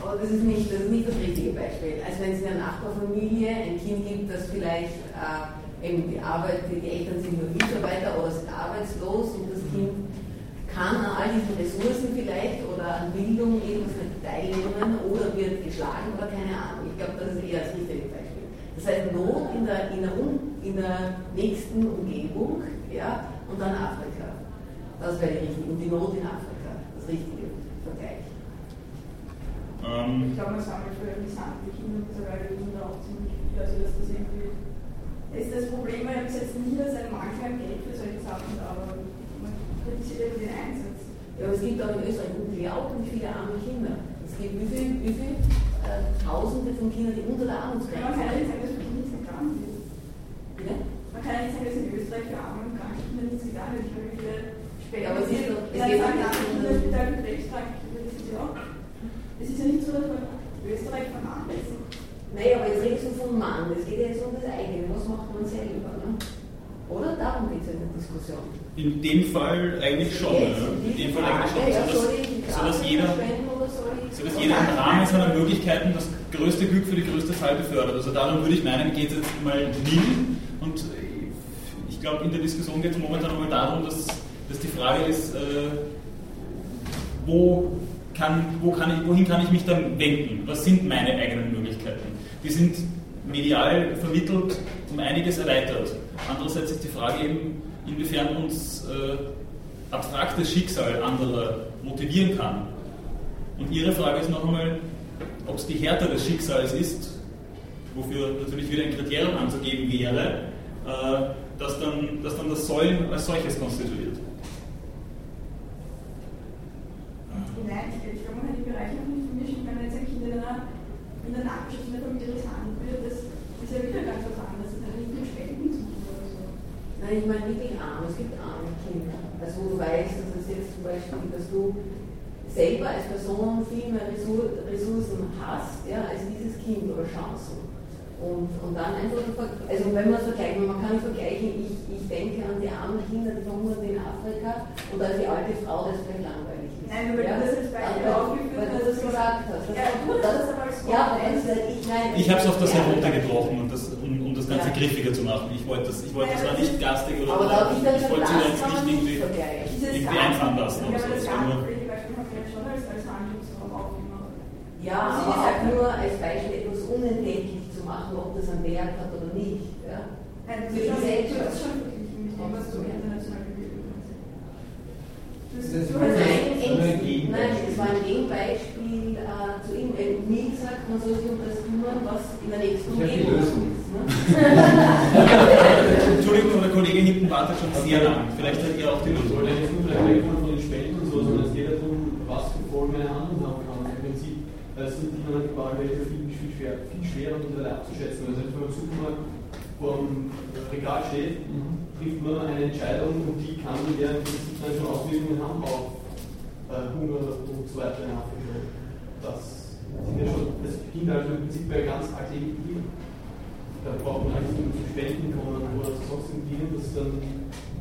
aber das ist, nicht, das ist nicht das richtige Beispiel. Also wenn es in einer Nachbarfamilie ein Kind gibt, das vielleicht äh, eben die Arbeit, die Eltern sind nur Mitarbeiter oder sind arbeitslos und das Kind kann an all diesen Ressourcen vielleicht oder an Bildung irgendwas teilnehmen oder wird geschlagen oder keine Ahnung. Ich glaube, das ist eher das richtige Beispiel. Das heißt Not in der, in der, in der nächsten Umgebung ja, und dann Afrika. Das wäre richtig. Und die Not in Afrika, das richtige Vergleich. Ähm, ich glaube, man sammelt für gesamte Kinder mittlerweile Kinder auch ziemlich viel, also dass das irgendwie ist das Problem, weil bis jetzt nie, dass ein manchmal Geld für solche Sachen da, aber man kritisiert eben den Einsatz. Ja, aber es gibt auch in Österreich unglaublich viele arme Kinder. Es gibt wie viele wie viel, äh, Tausende von Kindern, die unter der Armutsgrenze sind. Man kann ja nicht sagen, dass wirklich nichts getan wird. Ja? Man kann ja nicht sagen, dass in Österreich für arme und kranke Kinder nichts getan wird. Ich habe viele Später. Ja, aber es ist doch, es Kinder, die da krebskranke Kinder, das ist ja auch. Es ist ja nicht so, dass man Österreich vernachlässigt. Naja, aber jetzt redest du vom Mann, es geht ja jetzt um das eigene, was macht man selber, ne? Oder? Darum geht es in der Diskussion. In dem Fall eigentlich schon. Ja. In dem Fall eigentlich schon. Ja, so, dass, so, dass jeder, so dass jeder im Rahmen seiner Möglichkeiten das größte Glück für die größte Zahl befördert. Also darum würde ich meinen, geht es jetzt mal nie. Und ich glaube, in der Diskussion geht es momentan mal darum, dass, dass die Frage ist, äh, wo kann, wo kann ich, wohin kann ich mich dann wenden? Was sind meine eigenen Möglichkeiten? Die sind medial vermittelt um einiges erweitert. Andererseits ist die Frage eben, inwiefern uns äh, abstraktes Schicksal anderer motivieren kann. Und Ihre Frage ist noch einmal, ob es die Härte des Schicksals ist, wofür natürlich wieder ein Kriterium anzugeben wäre, äh, dass, dann, dass dann das Sollen als solches konstituiert. Nein, ich glaube, die Bereiche noch nicht vermischen, wenn jetzt ein Kind in der Familie misshandelt wird, das ist ja wieder ganz was anderes. Das hat nicht mit Spenden zu tun oder so. Nein, ich meine wirklich arm. Es gibt arme Kinder. Also wo du weißt, dass es jetzt zum Beispiel, dass du selber als Person viel mehr Ressourcen hast, ja, als dieses Kind oder Chancen. Und, und dann einfach, also wenn man es vergleicht, man kann vergleichen, ich, ich denke an die armen Kinder, die verhungern in Afrika und an die alte Frau, das vielleicht langweilig ist. Nein, weil ja, das als Beispiel aufgeführt weil du das gesagt hast. Das ja, das, das aber das, ich, nein, ich habe es auf das heruntergebrochen, und das, um, um das Ganze ja. griffiger zu machen. Ich wollte das, ich wollte das war nicht garstig oder aber ich, ich wollte jetzt nicht irgendwie, irgendwie einfahren lassen. Ja, so. das aufgenommen. Ja, aber auch nur als Beispiel etwas unentdecklich machen, ob das einen Wert hat oder nicht. Ja? Nein, das ist schon mit dem, was du international gebildet hast. Nein, nein, es war ein Gegenbeispiel äh, zu ihm. Wenn nie gesagt, man soll sich um das kümmern, was in der nächsten Umgebung ist. Ne? Entschuldigung, der Kollege hinten wartet schon sehr lang. Vielleicht hat ihr auch die Lösung. Ich wollte jetzt nur vielleicht von den Spenden und so, sondern es geht darum, was für Folgen eine Handlung haben kann. Im Prinzip das sind die man die Wahlwerte viel, viel, schwer, viel schwerer mittlerweile abzuschätzen. Also wenn man im Supermarkt vor dem Regal steht, mhm. trifft man eine Entscheidung und die kann in der Prinzip dann schon Auswirkungen haben auf äh, Hunger und so weiter in Afrika. Das sind ja schon, das beginnt also im Prinzip bei ganz alltäglichen Dingen. Da braucht man eigentlich nicht zu Spenden kommen oder sonst dienen, das dann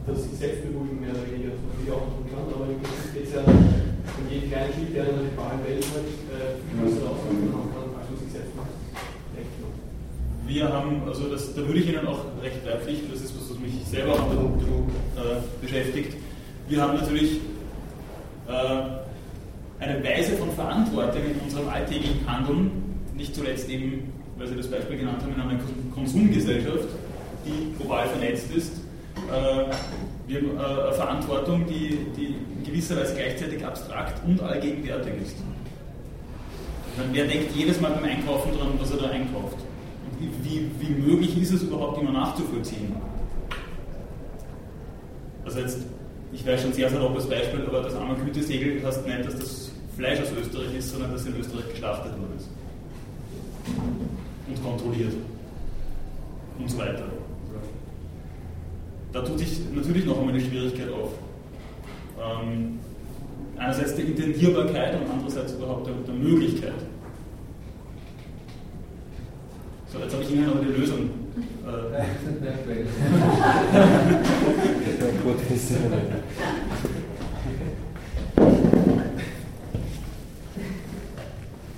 das sich mehr oder weniger, was man auch tun kann, aber im Prinzip geht es ja um jeden kleinen Schritt, der in der globalen Welt halt äh, viel größere Auswirkungen haben kann, als man sich selbst macht. Wir haben, also das, da würde ich Ihnen auch recht beipflichten, das ist was, was mich selber auch äh, beschäftigt. Wir haben natürlich äh, eine Weise von Verantwortung in unserem alltäglichen Handeln, nicht zuletzt eben, weil Sie das Beispiel genannt haben, in einer Konsumgesellschaft, die global vernetzt ist, äh, wir haben äh, eine Verantwortung, die, die in gewisser Weise gleichzeitig abstrakt und allgegenwärtig ist. Meine, wer denkt jedes Mal beim Einkaufen daran, was er da einkauft? Und wie, wie möglich ist es überhaupt immer nachzuvollziehen? Also jetzt, ich weiß schon sehr salopes Beispiel, aber das arme Gütesegel heißt nicht, dass das Fleisch aus Österreich ist, sondern dass in Österreich geschlachtet worden ist. Und kontrolliert. und so weiter. Da tut sich natürlich noch einmal eine Schwierigkeit auf. Ähm, einerseits der Intendierbarkeit und andererseits überhaupt der, der Möglichkeit. So, jetzt habe ich Ihnen aber die Lösung. Äh,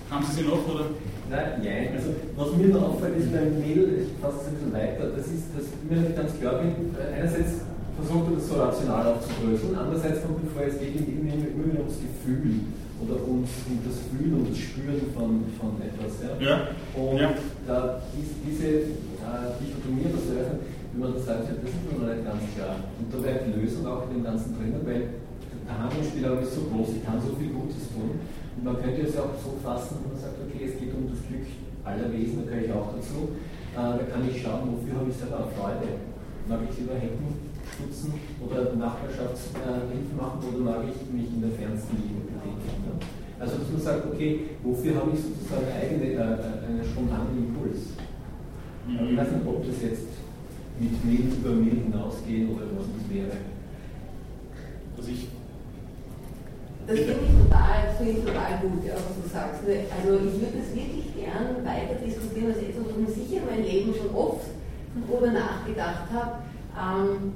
Haben Sie sie noch, oder? Nein, nein. Also, was mir noch auffällt, ist beim Mädel, ich fasse es ein bisschen weiter, das ist, dass mir nicht ganz klar bin, einerseits versucht er das so rational aufzudröseln, andererseits kommt mir vor, es geht ihm immer wieder ums Gefühl oder ums, um das Fühlen und das Spüren von, von etwas. Ja? ja. Und ja. da ist diese äh, Dichotomie, was eröffnet, wie man das sagt, das ist mir noch nicht ganz klar. Und da wäre die Lösung auch in dem Ganzen drinnen, weil der Handlungsspielraum ist so groß, ich kann so viel Gutes tun. Und man könnte es ja auch so fassen, dass man sagt, okay, es geht um das Glück aller Wesen, da gehöre ich auch dazu. Äh, da kann ich schauen, wofür habe ich selber auch Freude. Mag ich lieber Hecken putzen oder Nachbarschaftshilfe machen oder mag ich mich in der fernsten. Ne? Also dass man sagt, okay, wofür habe ich sozusagen eigene, äh, einen spontanen Impuls? Mhm. Ich weiß nicht, ob das jetzt mit Mehl über Mehl hinausgeht oder was das wäre. Also ich das finde ich, total, find ich total gut, ja, was du sagst. Also ich würde es wirklich gern weiter diskutieren, als etwas, was ich sicher mein Leben schon oft darüber nachgedacht habe. Ähm,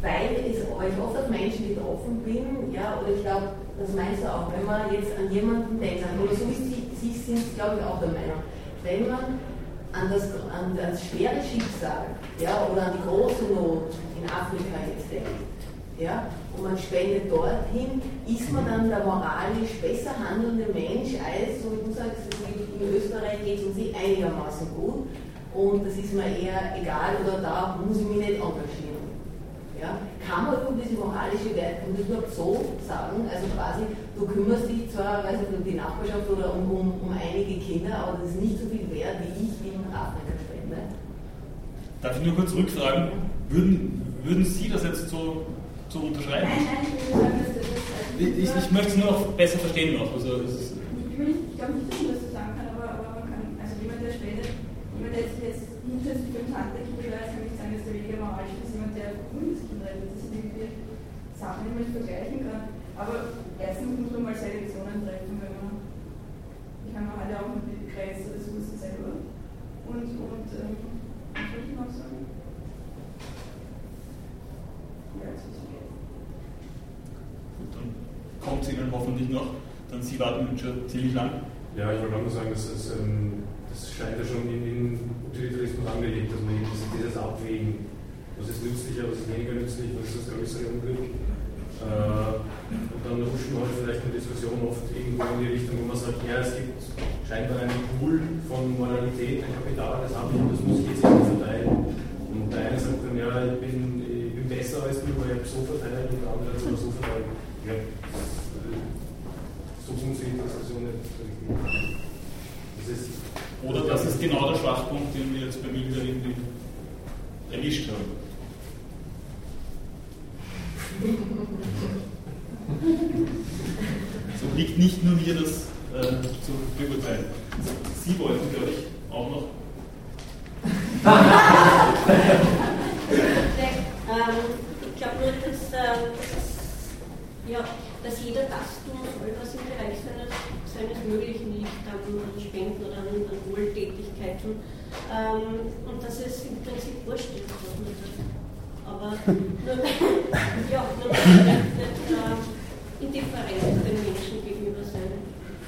weil es, ich oft auf Menschen getroffen bin, ja, oder ich glaube, das meinst du auch, wenn man jetzt an jemanden denkt, oder so wie Sie, sind, glaube ich, auch der Meinung, wenn man an das, an das schwere Schicksal ja, oder an die große Not in Afrika jetzt denkt, ja, und man spendet dorthin, ist man dann der moralisch besser handelnde Mensch als, so wie du sagst, in Österreich geht es uns einigermaßen gut und das ist mir eher egal oder da muss ich mich nicht engagieren. Ja? Kann man über diese moralische das überhaupt so sagen? Also quasi, du kümmerst dich zwar weiß nicht, um die Nachbarschaft oder um, um, um einige Kinder, aber das ist nicht so viel wert, wie ich in Afrika spende. Darf ich nur kurz rückfragen? Würden, würden Sie das jetzt so, so unterschreiben? Nein, nein, ich will sagen, dass das. Also ich, ich, möchte es nur noch besser verstehen noch. Also, ich, ich glaube nicht, dass man das so sagen kann, aber, aber man kann, also jemand, der spendet, jemand, der jetzt, jetzt hinter sich beim Tante-Kind kann nicht sagen, dass der weniger moralisch ist, jemand, der Bundeskind rettet. Das sind irgendwie Die nicht vergleichen kann. Aber erstens muss man mal Selektionen treffen, wenn man. Ich meine, man hat ja auch nur die begrenzte Ressourcen selber. Und, und ähm, was soll ich noch sagen? Ja, jetzt ist okay. Gut, dann kommt es Ihnen hoffentlich noch. Dann Sie warten schon ziemlich lang. Ja, ich wollte auch nur sagen, dass es, ähm, das scheint ja schon in, in Utilitarismus angelegt, dass man dieses, dieses Abwägen was ist nützlicher, was ist weniger nützlich, was ist das größere Unglück. Äh, und dann rutschen wir halt vielleicht eine Diskussion oft irgendwo in die Richtung, wo man sagt, ja, es gibt scheinbar einen Pool von Moralität, ein Kapital, das habe ich das muss ich jetzt irgendwie verteilen. Und der eine sagt dann, ja, ich bin, ich bin besser als du, weil ich habe so verteilt und der andere hat so verteilt. Ja, so funktioniert die Diskussion nicht. Das ist, Oder das ist genau der Schwachpunkt, den wir jetzt bei Milder irgendwie erwischt haben. So liegt nicht nur mir das äh, zu beurteilen. Sie wollten, glaube ich, auch noch. ähm, ich glaube nur, dass, äh, ja, dass jeder das tun soll, was im Bereich seines, seines Möglichen liegt, an, an Spenden oder an, an Wohltätigkeiten. Ähm, und dass es im Prinzip wurscht ist, was man tut aber nur, ja, nur nicht äh, indifferent den Menschen gegenüber sein.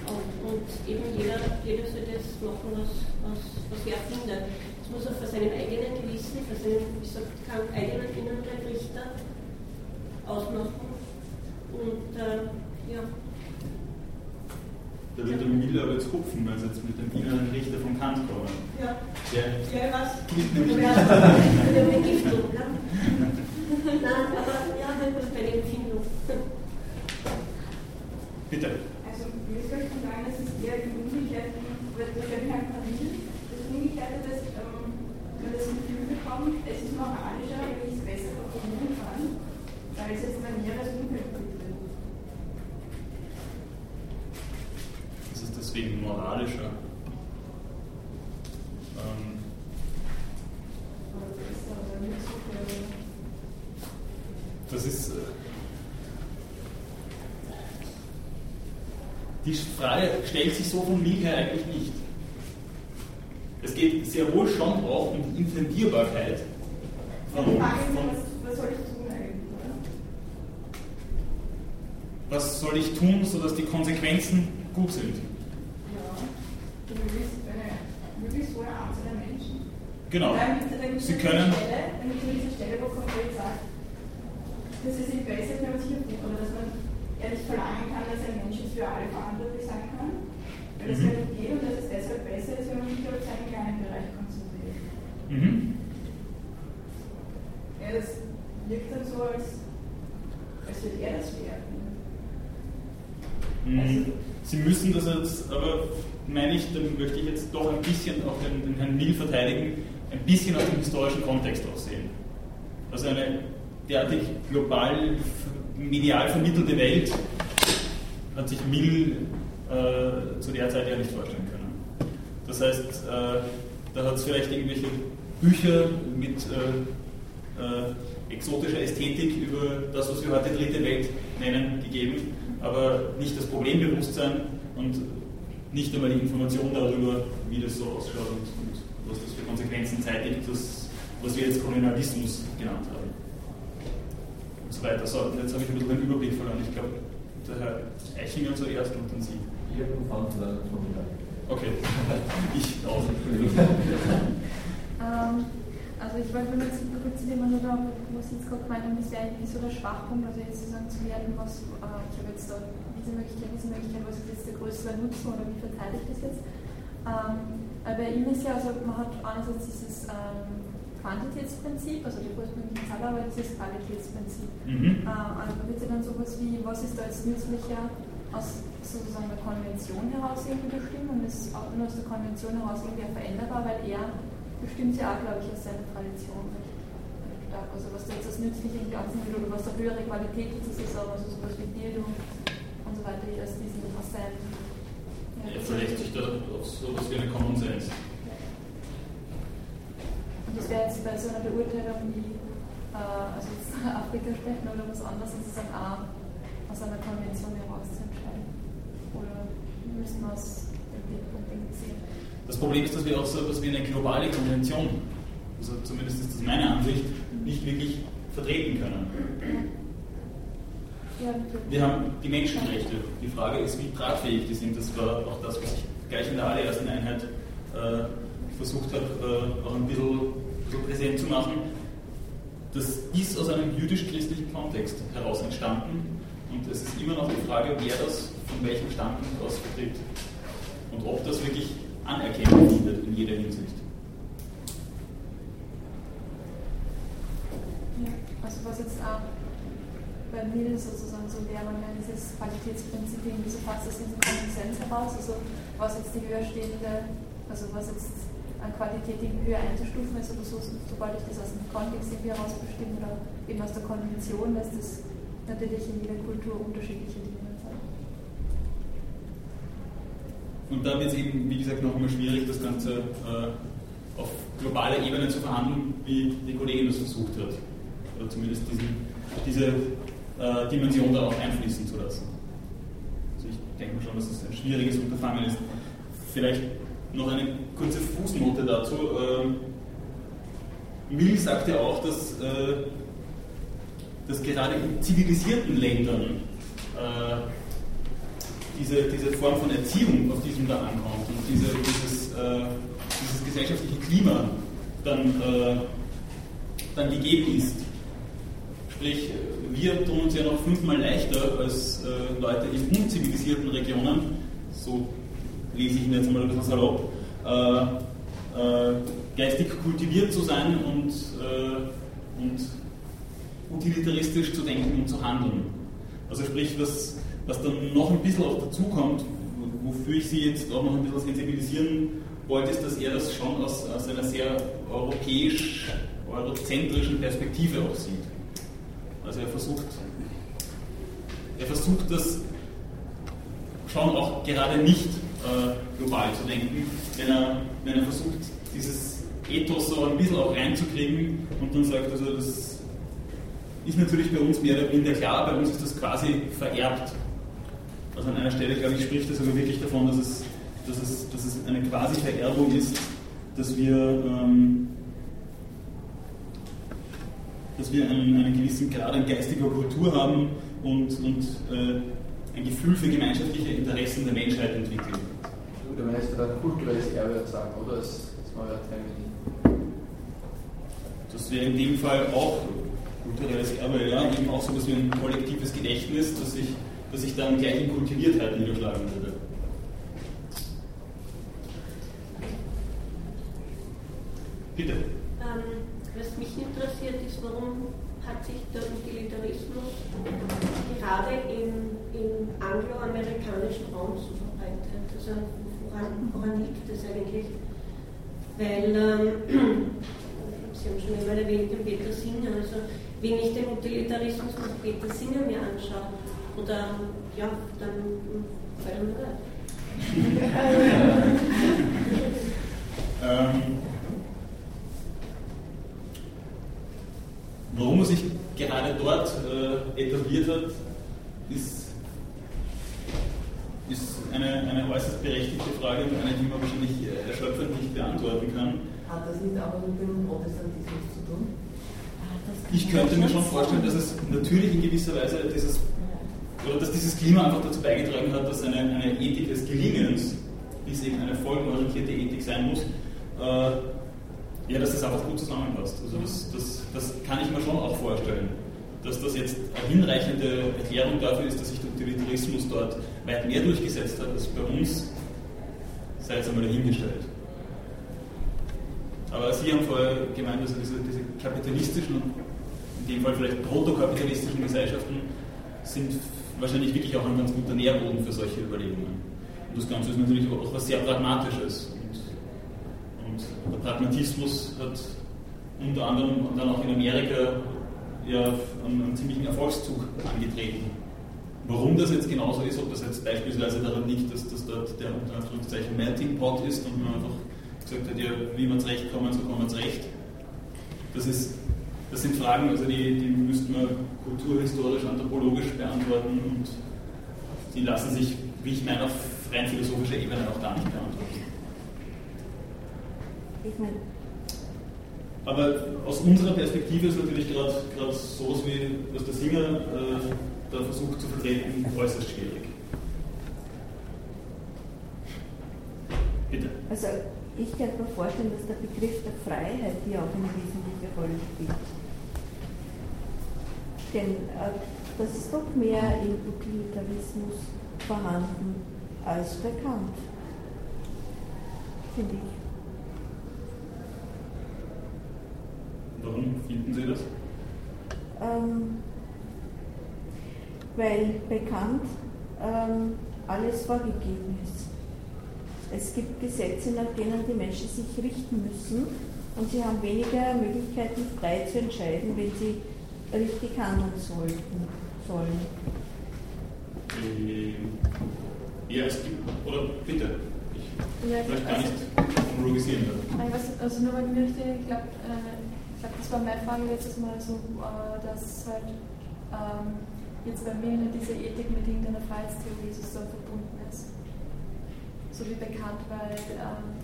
Und, und, eben jeder, jeder soll das machen, was, was, was er findet. Das muss er für seinen eigenen Gewissen, für seinen wie sagt, eigenen inneren Richter ausmachen. Und äh, ja. Da wird der Mille aber jetzt mit dem inneren Richter von Kant kommen. Ja. Der ja, was? gilt nämlich nicht. Mit der Begiftung, ne? Nein, aber ja, bei der Empfindung. Bitte. Also, mir ist euch sagen, es ist eher die Umgekehrte, weil ich glaube, einfach nicht. Das Umgekehrte, dass ähm, man das Gefühl bekommt, es ist moralischer, wenn ich es besser verfolgen kann, weil es jetzt ein näheres Umfeld gibt. deswegen moralischer. Ähm, die Frage stellt sich so von Milch her eigentlich nicht. Es geht sehr wohl schon auch um die Intendierbarkeit von, von was soll ich tun eigentlich? Was soll ich tun, sodass die Konsequenzen gut sind? Ja, eine möglichst hohe Anzahl der Menschen. Genau. Sie können. Stelle, damit man diese Stelle, wo konkret sagt, dass es sich besser, wenn man sich oder dass man ehrlich verlangen kann, dass ein Mensch jetzt für alle verantwortlich sein kann. Nicht geht und dass es deshalb besser ist, wenn man sich auf seinen kleinen Bereich konzentriert. Mhm. Ja, das wirkt dann so, als, als würde er das werden. Mhm. Also, Sie müssen das jetzt, aber meine ich, dann möchte ich jetzt doch ein bisschen auch den, den Herrn Mill verteidigen, ein bisschen aus dem historischen Kontext aussehen. Also eine derartig global medial vermittelte Welt hat sich Mill äh, zu der Zeit ja nicht vorstellen können. Das heißt, äh, da hat es vielleicht irgendwelche Bücher mit äh, äh, exotischer Ästhetik über das, was wir heute dritte Welt nennen, gegeben, aber nicht das Problembewusstsein und nicht einmal die Information darüber, wie das so ausschaut und, und was das für Konsequenzen zeitigt, das, was wir jetzt Kolonialismus genannt haben. Und so weiter. So, jetzt habe ich ein bisschen den Überblick verloren. Ich glaube, der Herr Eichinger zuerst und dann Sie. Habe einen von mir. Okay, ich auch. ähm, also ich wollte nur kurz zu dem nur da, was Sie jetzt gerade gemeint haben, das wäre eigentlich so der Schwachpunkt, also jetzt sozusagen zu werden, was, äh, ich habe jetzt da diese Möglichkeit, diese Möglichkeit, was ist jetzt der größere Nutzen oder wie verteile ich das jetzt? Ähm, bei ihm ist ja, also man hat einerseits dieses ähm, Quantitätsprinzip, also die größtmögliche Zahl, aber dieses Qualitätsprinzip. Mhm. Äh, also da wird ja dann sowas wie, was ist da jetzt nützlicher aus sozusagen der Konvention heraus irgendwie bestimmt und ist auch nur aus der Konvention heraus irgendwie veränderbar, weil er bestimmt ja auch, glaube ich, aus seiner Tradition recht stark. Also was jetzt das Nützliche im Ganzen will oder was da höhere Qualität ist, ist auch also sowas wie Bildung und so weiter, wie das diesen aus seinem. Ja, er verlässt sich da auf sowas wie eine Common Sense. Und das wäre jetzt bei so einer Beurteilung wie, äh, also jetzt Afrika sprechen oder was anderes, sozusagen auch aus einer Konvention heraus zu müssen wir Blickpunkt sehen? Das Problem ist, dass wir auch so etwas wie eine globale Konvention, also zumindest ist das meine Ansicht, nicht wirklich vertreten können. Wir haben die Menschenrechte. Die Frage ist, wie tragfähig die sind. Das war auch das, was ich gleich in der allerersten Einheit äh, versucht habe, äh, auch ein bisschen, so präsent zu machen. Das ist aus einem jüdisch-christlichen Kontext heraus entstanden und es ist immer noch die Frage, wer das von welchem Standpunkt aus vertritt und ob das wirklich Anerkennung findet in jeder Hinsicht. Ja, also was jetzt auch bei mir sozusagen so wäre, wenn dieses Qualitätsprinzip irgendwie so passt aus diesem Common Sense heraus, also was jetzt die höher stehende, also was jetzt an Qualität irgendwie höher einzustufen ist, oder so, sobald ich das aus dem Kontext irgendwie heraus bestimme oder eben aus der Konvention, dass das natürlich in jeder Kultur unterschiedliche Dinge sein. Und da wird es eben, wie gesagt, noch einmal schwierig, das Ganze äh, auf globaler Ebene zu verhandeln, wie die Kollegin das versucht hat. Oder zumindest diesen, diese äh, Dimension da auch einfließen zu lassen. Also ich denke schon, dass es ein schwieriges Unterfangen ist. Vielleicht noch eine kurze Fußnote dazu. Ähm, Mill sagt ja auch, dass, äh, dass gerade in zivilisierten Ländern äh, diese, diese Form von Erziehung, auf die es da ankommt und diese, dieses, äh, dieses gesellschaftliche Klima dann, äh, dann gegeben ist. Sprich, wir tun uns ja noch fünfmal leichter als äh, Leute in unzivilisierten Regionen, so lese ich ihn jetzt mal ein bisschen salopp, äh, äh, geistig kultiviert zu sein und, und utilitaristisch zu denken und zu handeln. Also sprich, was, was dann noch ein bisschen auch dazukommt, wofür ich Sie jetzt auch noch ein bisschen sensibilisieren wollte, ist, dass er das schon aus, aus einer sehr europäisch, eurozentrischen Perspektive auch sieht. Also er versucht, er versucht das schon auch gerade nicht äh, global zu denken, wenn er, wenn er versucht, dieses Ethos so ein bisschen auch reinzukriegen und dann sagt, also das ist natürlich bei uns mehr oder weniger klar, bei uns ist das quasi vererbt. Also an einer Stelle, glaube ich, spricht er sogar wirklich davon, dass es, dass es, dass es eine quasi Vererbung ist, dass wir, ähm, dass wir einen, einen, gewissen Grad an geistiger Kultur haben und, und äh, ein Gefühl für gemeinschaftliche Interessen der Menschheit entwickeln. Oder man heißt dann kulturelles Erbe sagen, oder? Das, das. Das wäre in dem Fall auch kulturelles Erbe, ja, eben auch so etwas wie ein kollektives Gedächtnis, das sich, das sich dann gleich in Kultiviertheit niederschlagen würde. Bitte. Ähm, was mich interessiert ist, warum hat sich der Utilitarismus gerade im, im angloamerikanischen Raum so verbreitet? Also woran, woran liegt das eigentlich? Weil, ähm, Sie haben schon einmal erwähnt, den Peter Singer, also wenn ich den Utilitarismus von Peter Singer mir anschaue, oder ja, dann fallen mir das. ähm, warum er sich gerade dort äh, etabliert hat, ist, ist eine, eine äußerst berechtigte Frage und eine, die man wahrscheinlich äh, erschöpfend nicht beantworten kann. Hat das nicht auch mit dem Protestantismus zu tun? Ich könnte mir schon vorstellen, dass es natürlich in gewisser Weise dieses, oder dass dieses Klima einfach dazu beigetragen hat, dass eine, eine Ethik des Gelingens, wie es eben eine folgenorientierte Ethik sein muss, äh, ja, dass das einfach gut zusammenpasst. Also das, das, das kann ich mir schon auch vorstellen, dass das jetzt eine hinreichende Erklärung dafür ist, dass sich der Utilitarismus dort weit mehr durchgesetzt hat als bei uns, sei jetzt einmal dahingestellt. Aber Sie haben vorher gemeint, also diese, diese kapitalistischen in dem Fall vielleicht protokapitalistischen Gesellschaften sind wahrscheinlich wirklich auch ein ganz guter Nährboden für solche Überlegungen. Und das Ganze ist natürlich auch was sehr Pragmatisches. Und, und der Pragmatismus hat unter anderem dann auch in Amerika ja einen, einen ziemlichen Erfolgszug angetreten. Warum das jetzt genauso ist, ob das jetzt beispielsweise daran liegt, dass das dort der unter Anführungszeichen Melting Pot ist und man einfach gesagt hat, ja, wie man zurechtkommen, so kommen wir zurecht. Das ist das sind Fragen, also die, die müssten wir kulturhistorisch, anthropologisch beantworten und die lassen sich, wie ich meine, auf rein philosophischer Ebene auch gar nicht beantworten. Ich meine. Aber aus unserer Perspektive ist natürlich gerade sowas wie, was der Singer äh, da versucht zu vertreten, äußerst schwierig. Bitte. Also ich könnte mir vorstellen, dass der Begriff der Freiheit hier auch eine wesentliche Rolle spielt. Denn äh, das ist doch mehr im Utilitarismus vorhanden als bekannt, finde ich. Warum finden Sie das? Ähm, weil bekannt ähm, alles vorgegeben ist. Es gibt Gesetze, nach denen die Menschen sich richten müssen und sie haben weniger Möglichkeiten, frei zu entscheiden, wenn sie richtig handeln sollten, sollen. Ja, es gibt, oder bitte. Ich ja, möchte gar also, nicht monologisieren. Also nur weil mir ich glaube, äh, das war meine Frage letztes Mal so, äh, dass halt ähm, jetzt bei mir diese Ethik mit irgendeiner Freiheitstheorie so verbunden ist. So wie bekannt, weil ähm,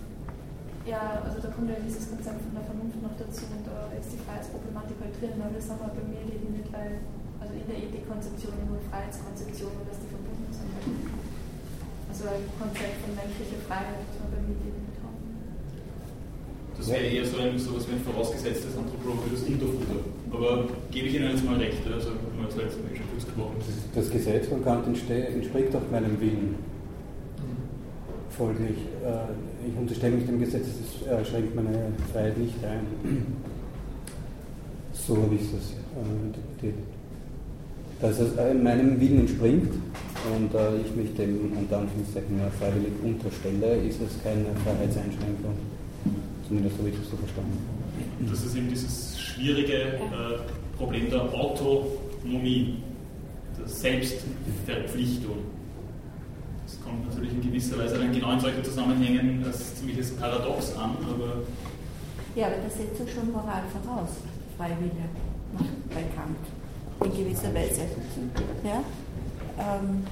ja, also da kommt ja dieses Konzept von der Vernunft noch dazu und da ist die Freiheitsproblematik halt drin, aber das haben wir bei mir eben nicht, weil, also in der Ethikkonzeption nur Freiheitskonzeption und dass die verbunden sind. Also ein Konzept von menschlicher Freiheit, das wir bei mir eben nicht haben. Das wäre eher so ein, so ein vorausgesetztes anthropologisches Unterfutter. Aber gebe ich Ihnen jetzt mal recht, also wir haben jetzt letztes Mal schon kurz gesprochen. Das Gesetz von Kant entspricht auch meinem Willen folglich, äh, ich unterstelle mich dem Gesetz, das schränkt meine Freiheit nicht ein. So habe ich das äh, Dass es äh, meinem Willen entspringt und äh, ich mich dem unter Anführungszeichen ja, freiwillig unterstelle, ist es keine Freiheitseinschränkung. Zumindest habe ich das so verstanden. Das ist eben dieses schwierige äh, Problem der Autonomie, der Selbstverpflichtung kommt natürlich in gewisser Weise dann genau in solchen Zusammenhängen als ziemliches Paradox an, aber. Ja, aber das setzt schon Moral voraus, Freiwillige bei Kant, in gewisser Weise. Ja? Ähm.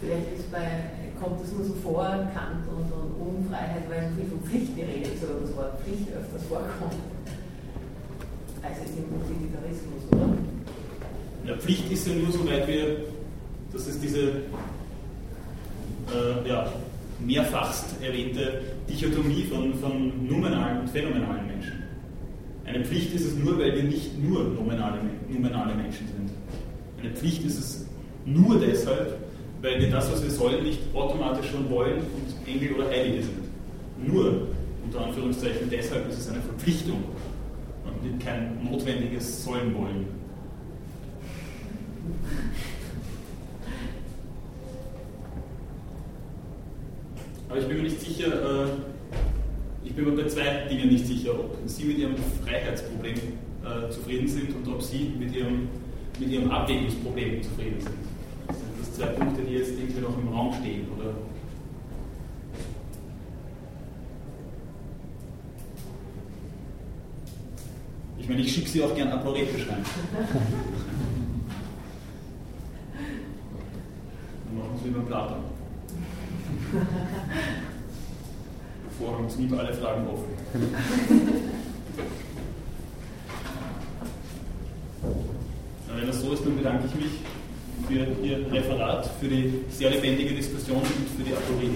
Vielleicht ist bei, kommt es nur so vor, Kant und, und Unfreiheit, weil so viel von Pflicht geredet ist, oder das Wort Pflicht öfters vorkommt. Also im Utilitarismus, oder? Ja, Pflicht ist ja nur, soweit wir, das ist diese äh, ja, mehrfachst erwähnte Dichotomie von, von nominalen und phänomenalen Menschen. Eine Pflicht ist es nur, weil wir nicht nur nominale, nominale Menschen sind. Eine Pflicht ist es nur deshalb, weil wir das, was wir sollen, nicht automatisch schon wollen und Engel oder Heilige sind. Nur, unter Anführungszeichen, deshalb ist es eine Verpflichtung und kein notwendiges Sollen wollen. Aber ich bin mir nicht sicher, äh, ich bin mir bei zwei Dingen nicht sicher, ob Sie mit Ihrem Freiheitsproblem äh, zufrieden sind und ob Sie mit Ihrem, mit Ihrem Abwägungsproblem zufrieden sind. Das sind das zwei Punkte, die jetzt irgendwie noch im Raum stehen, oder? Ich meine, ich schicke Sie auch gern aporetisch rein. Dann machen Sie über Platon. Forum blieb alle Fragen offen. Wenn das so ist, dann bedanke ich mich für Ihr Referat, für die sehr lebendige Diskussion und für die Aporie.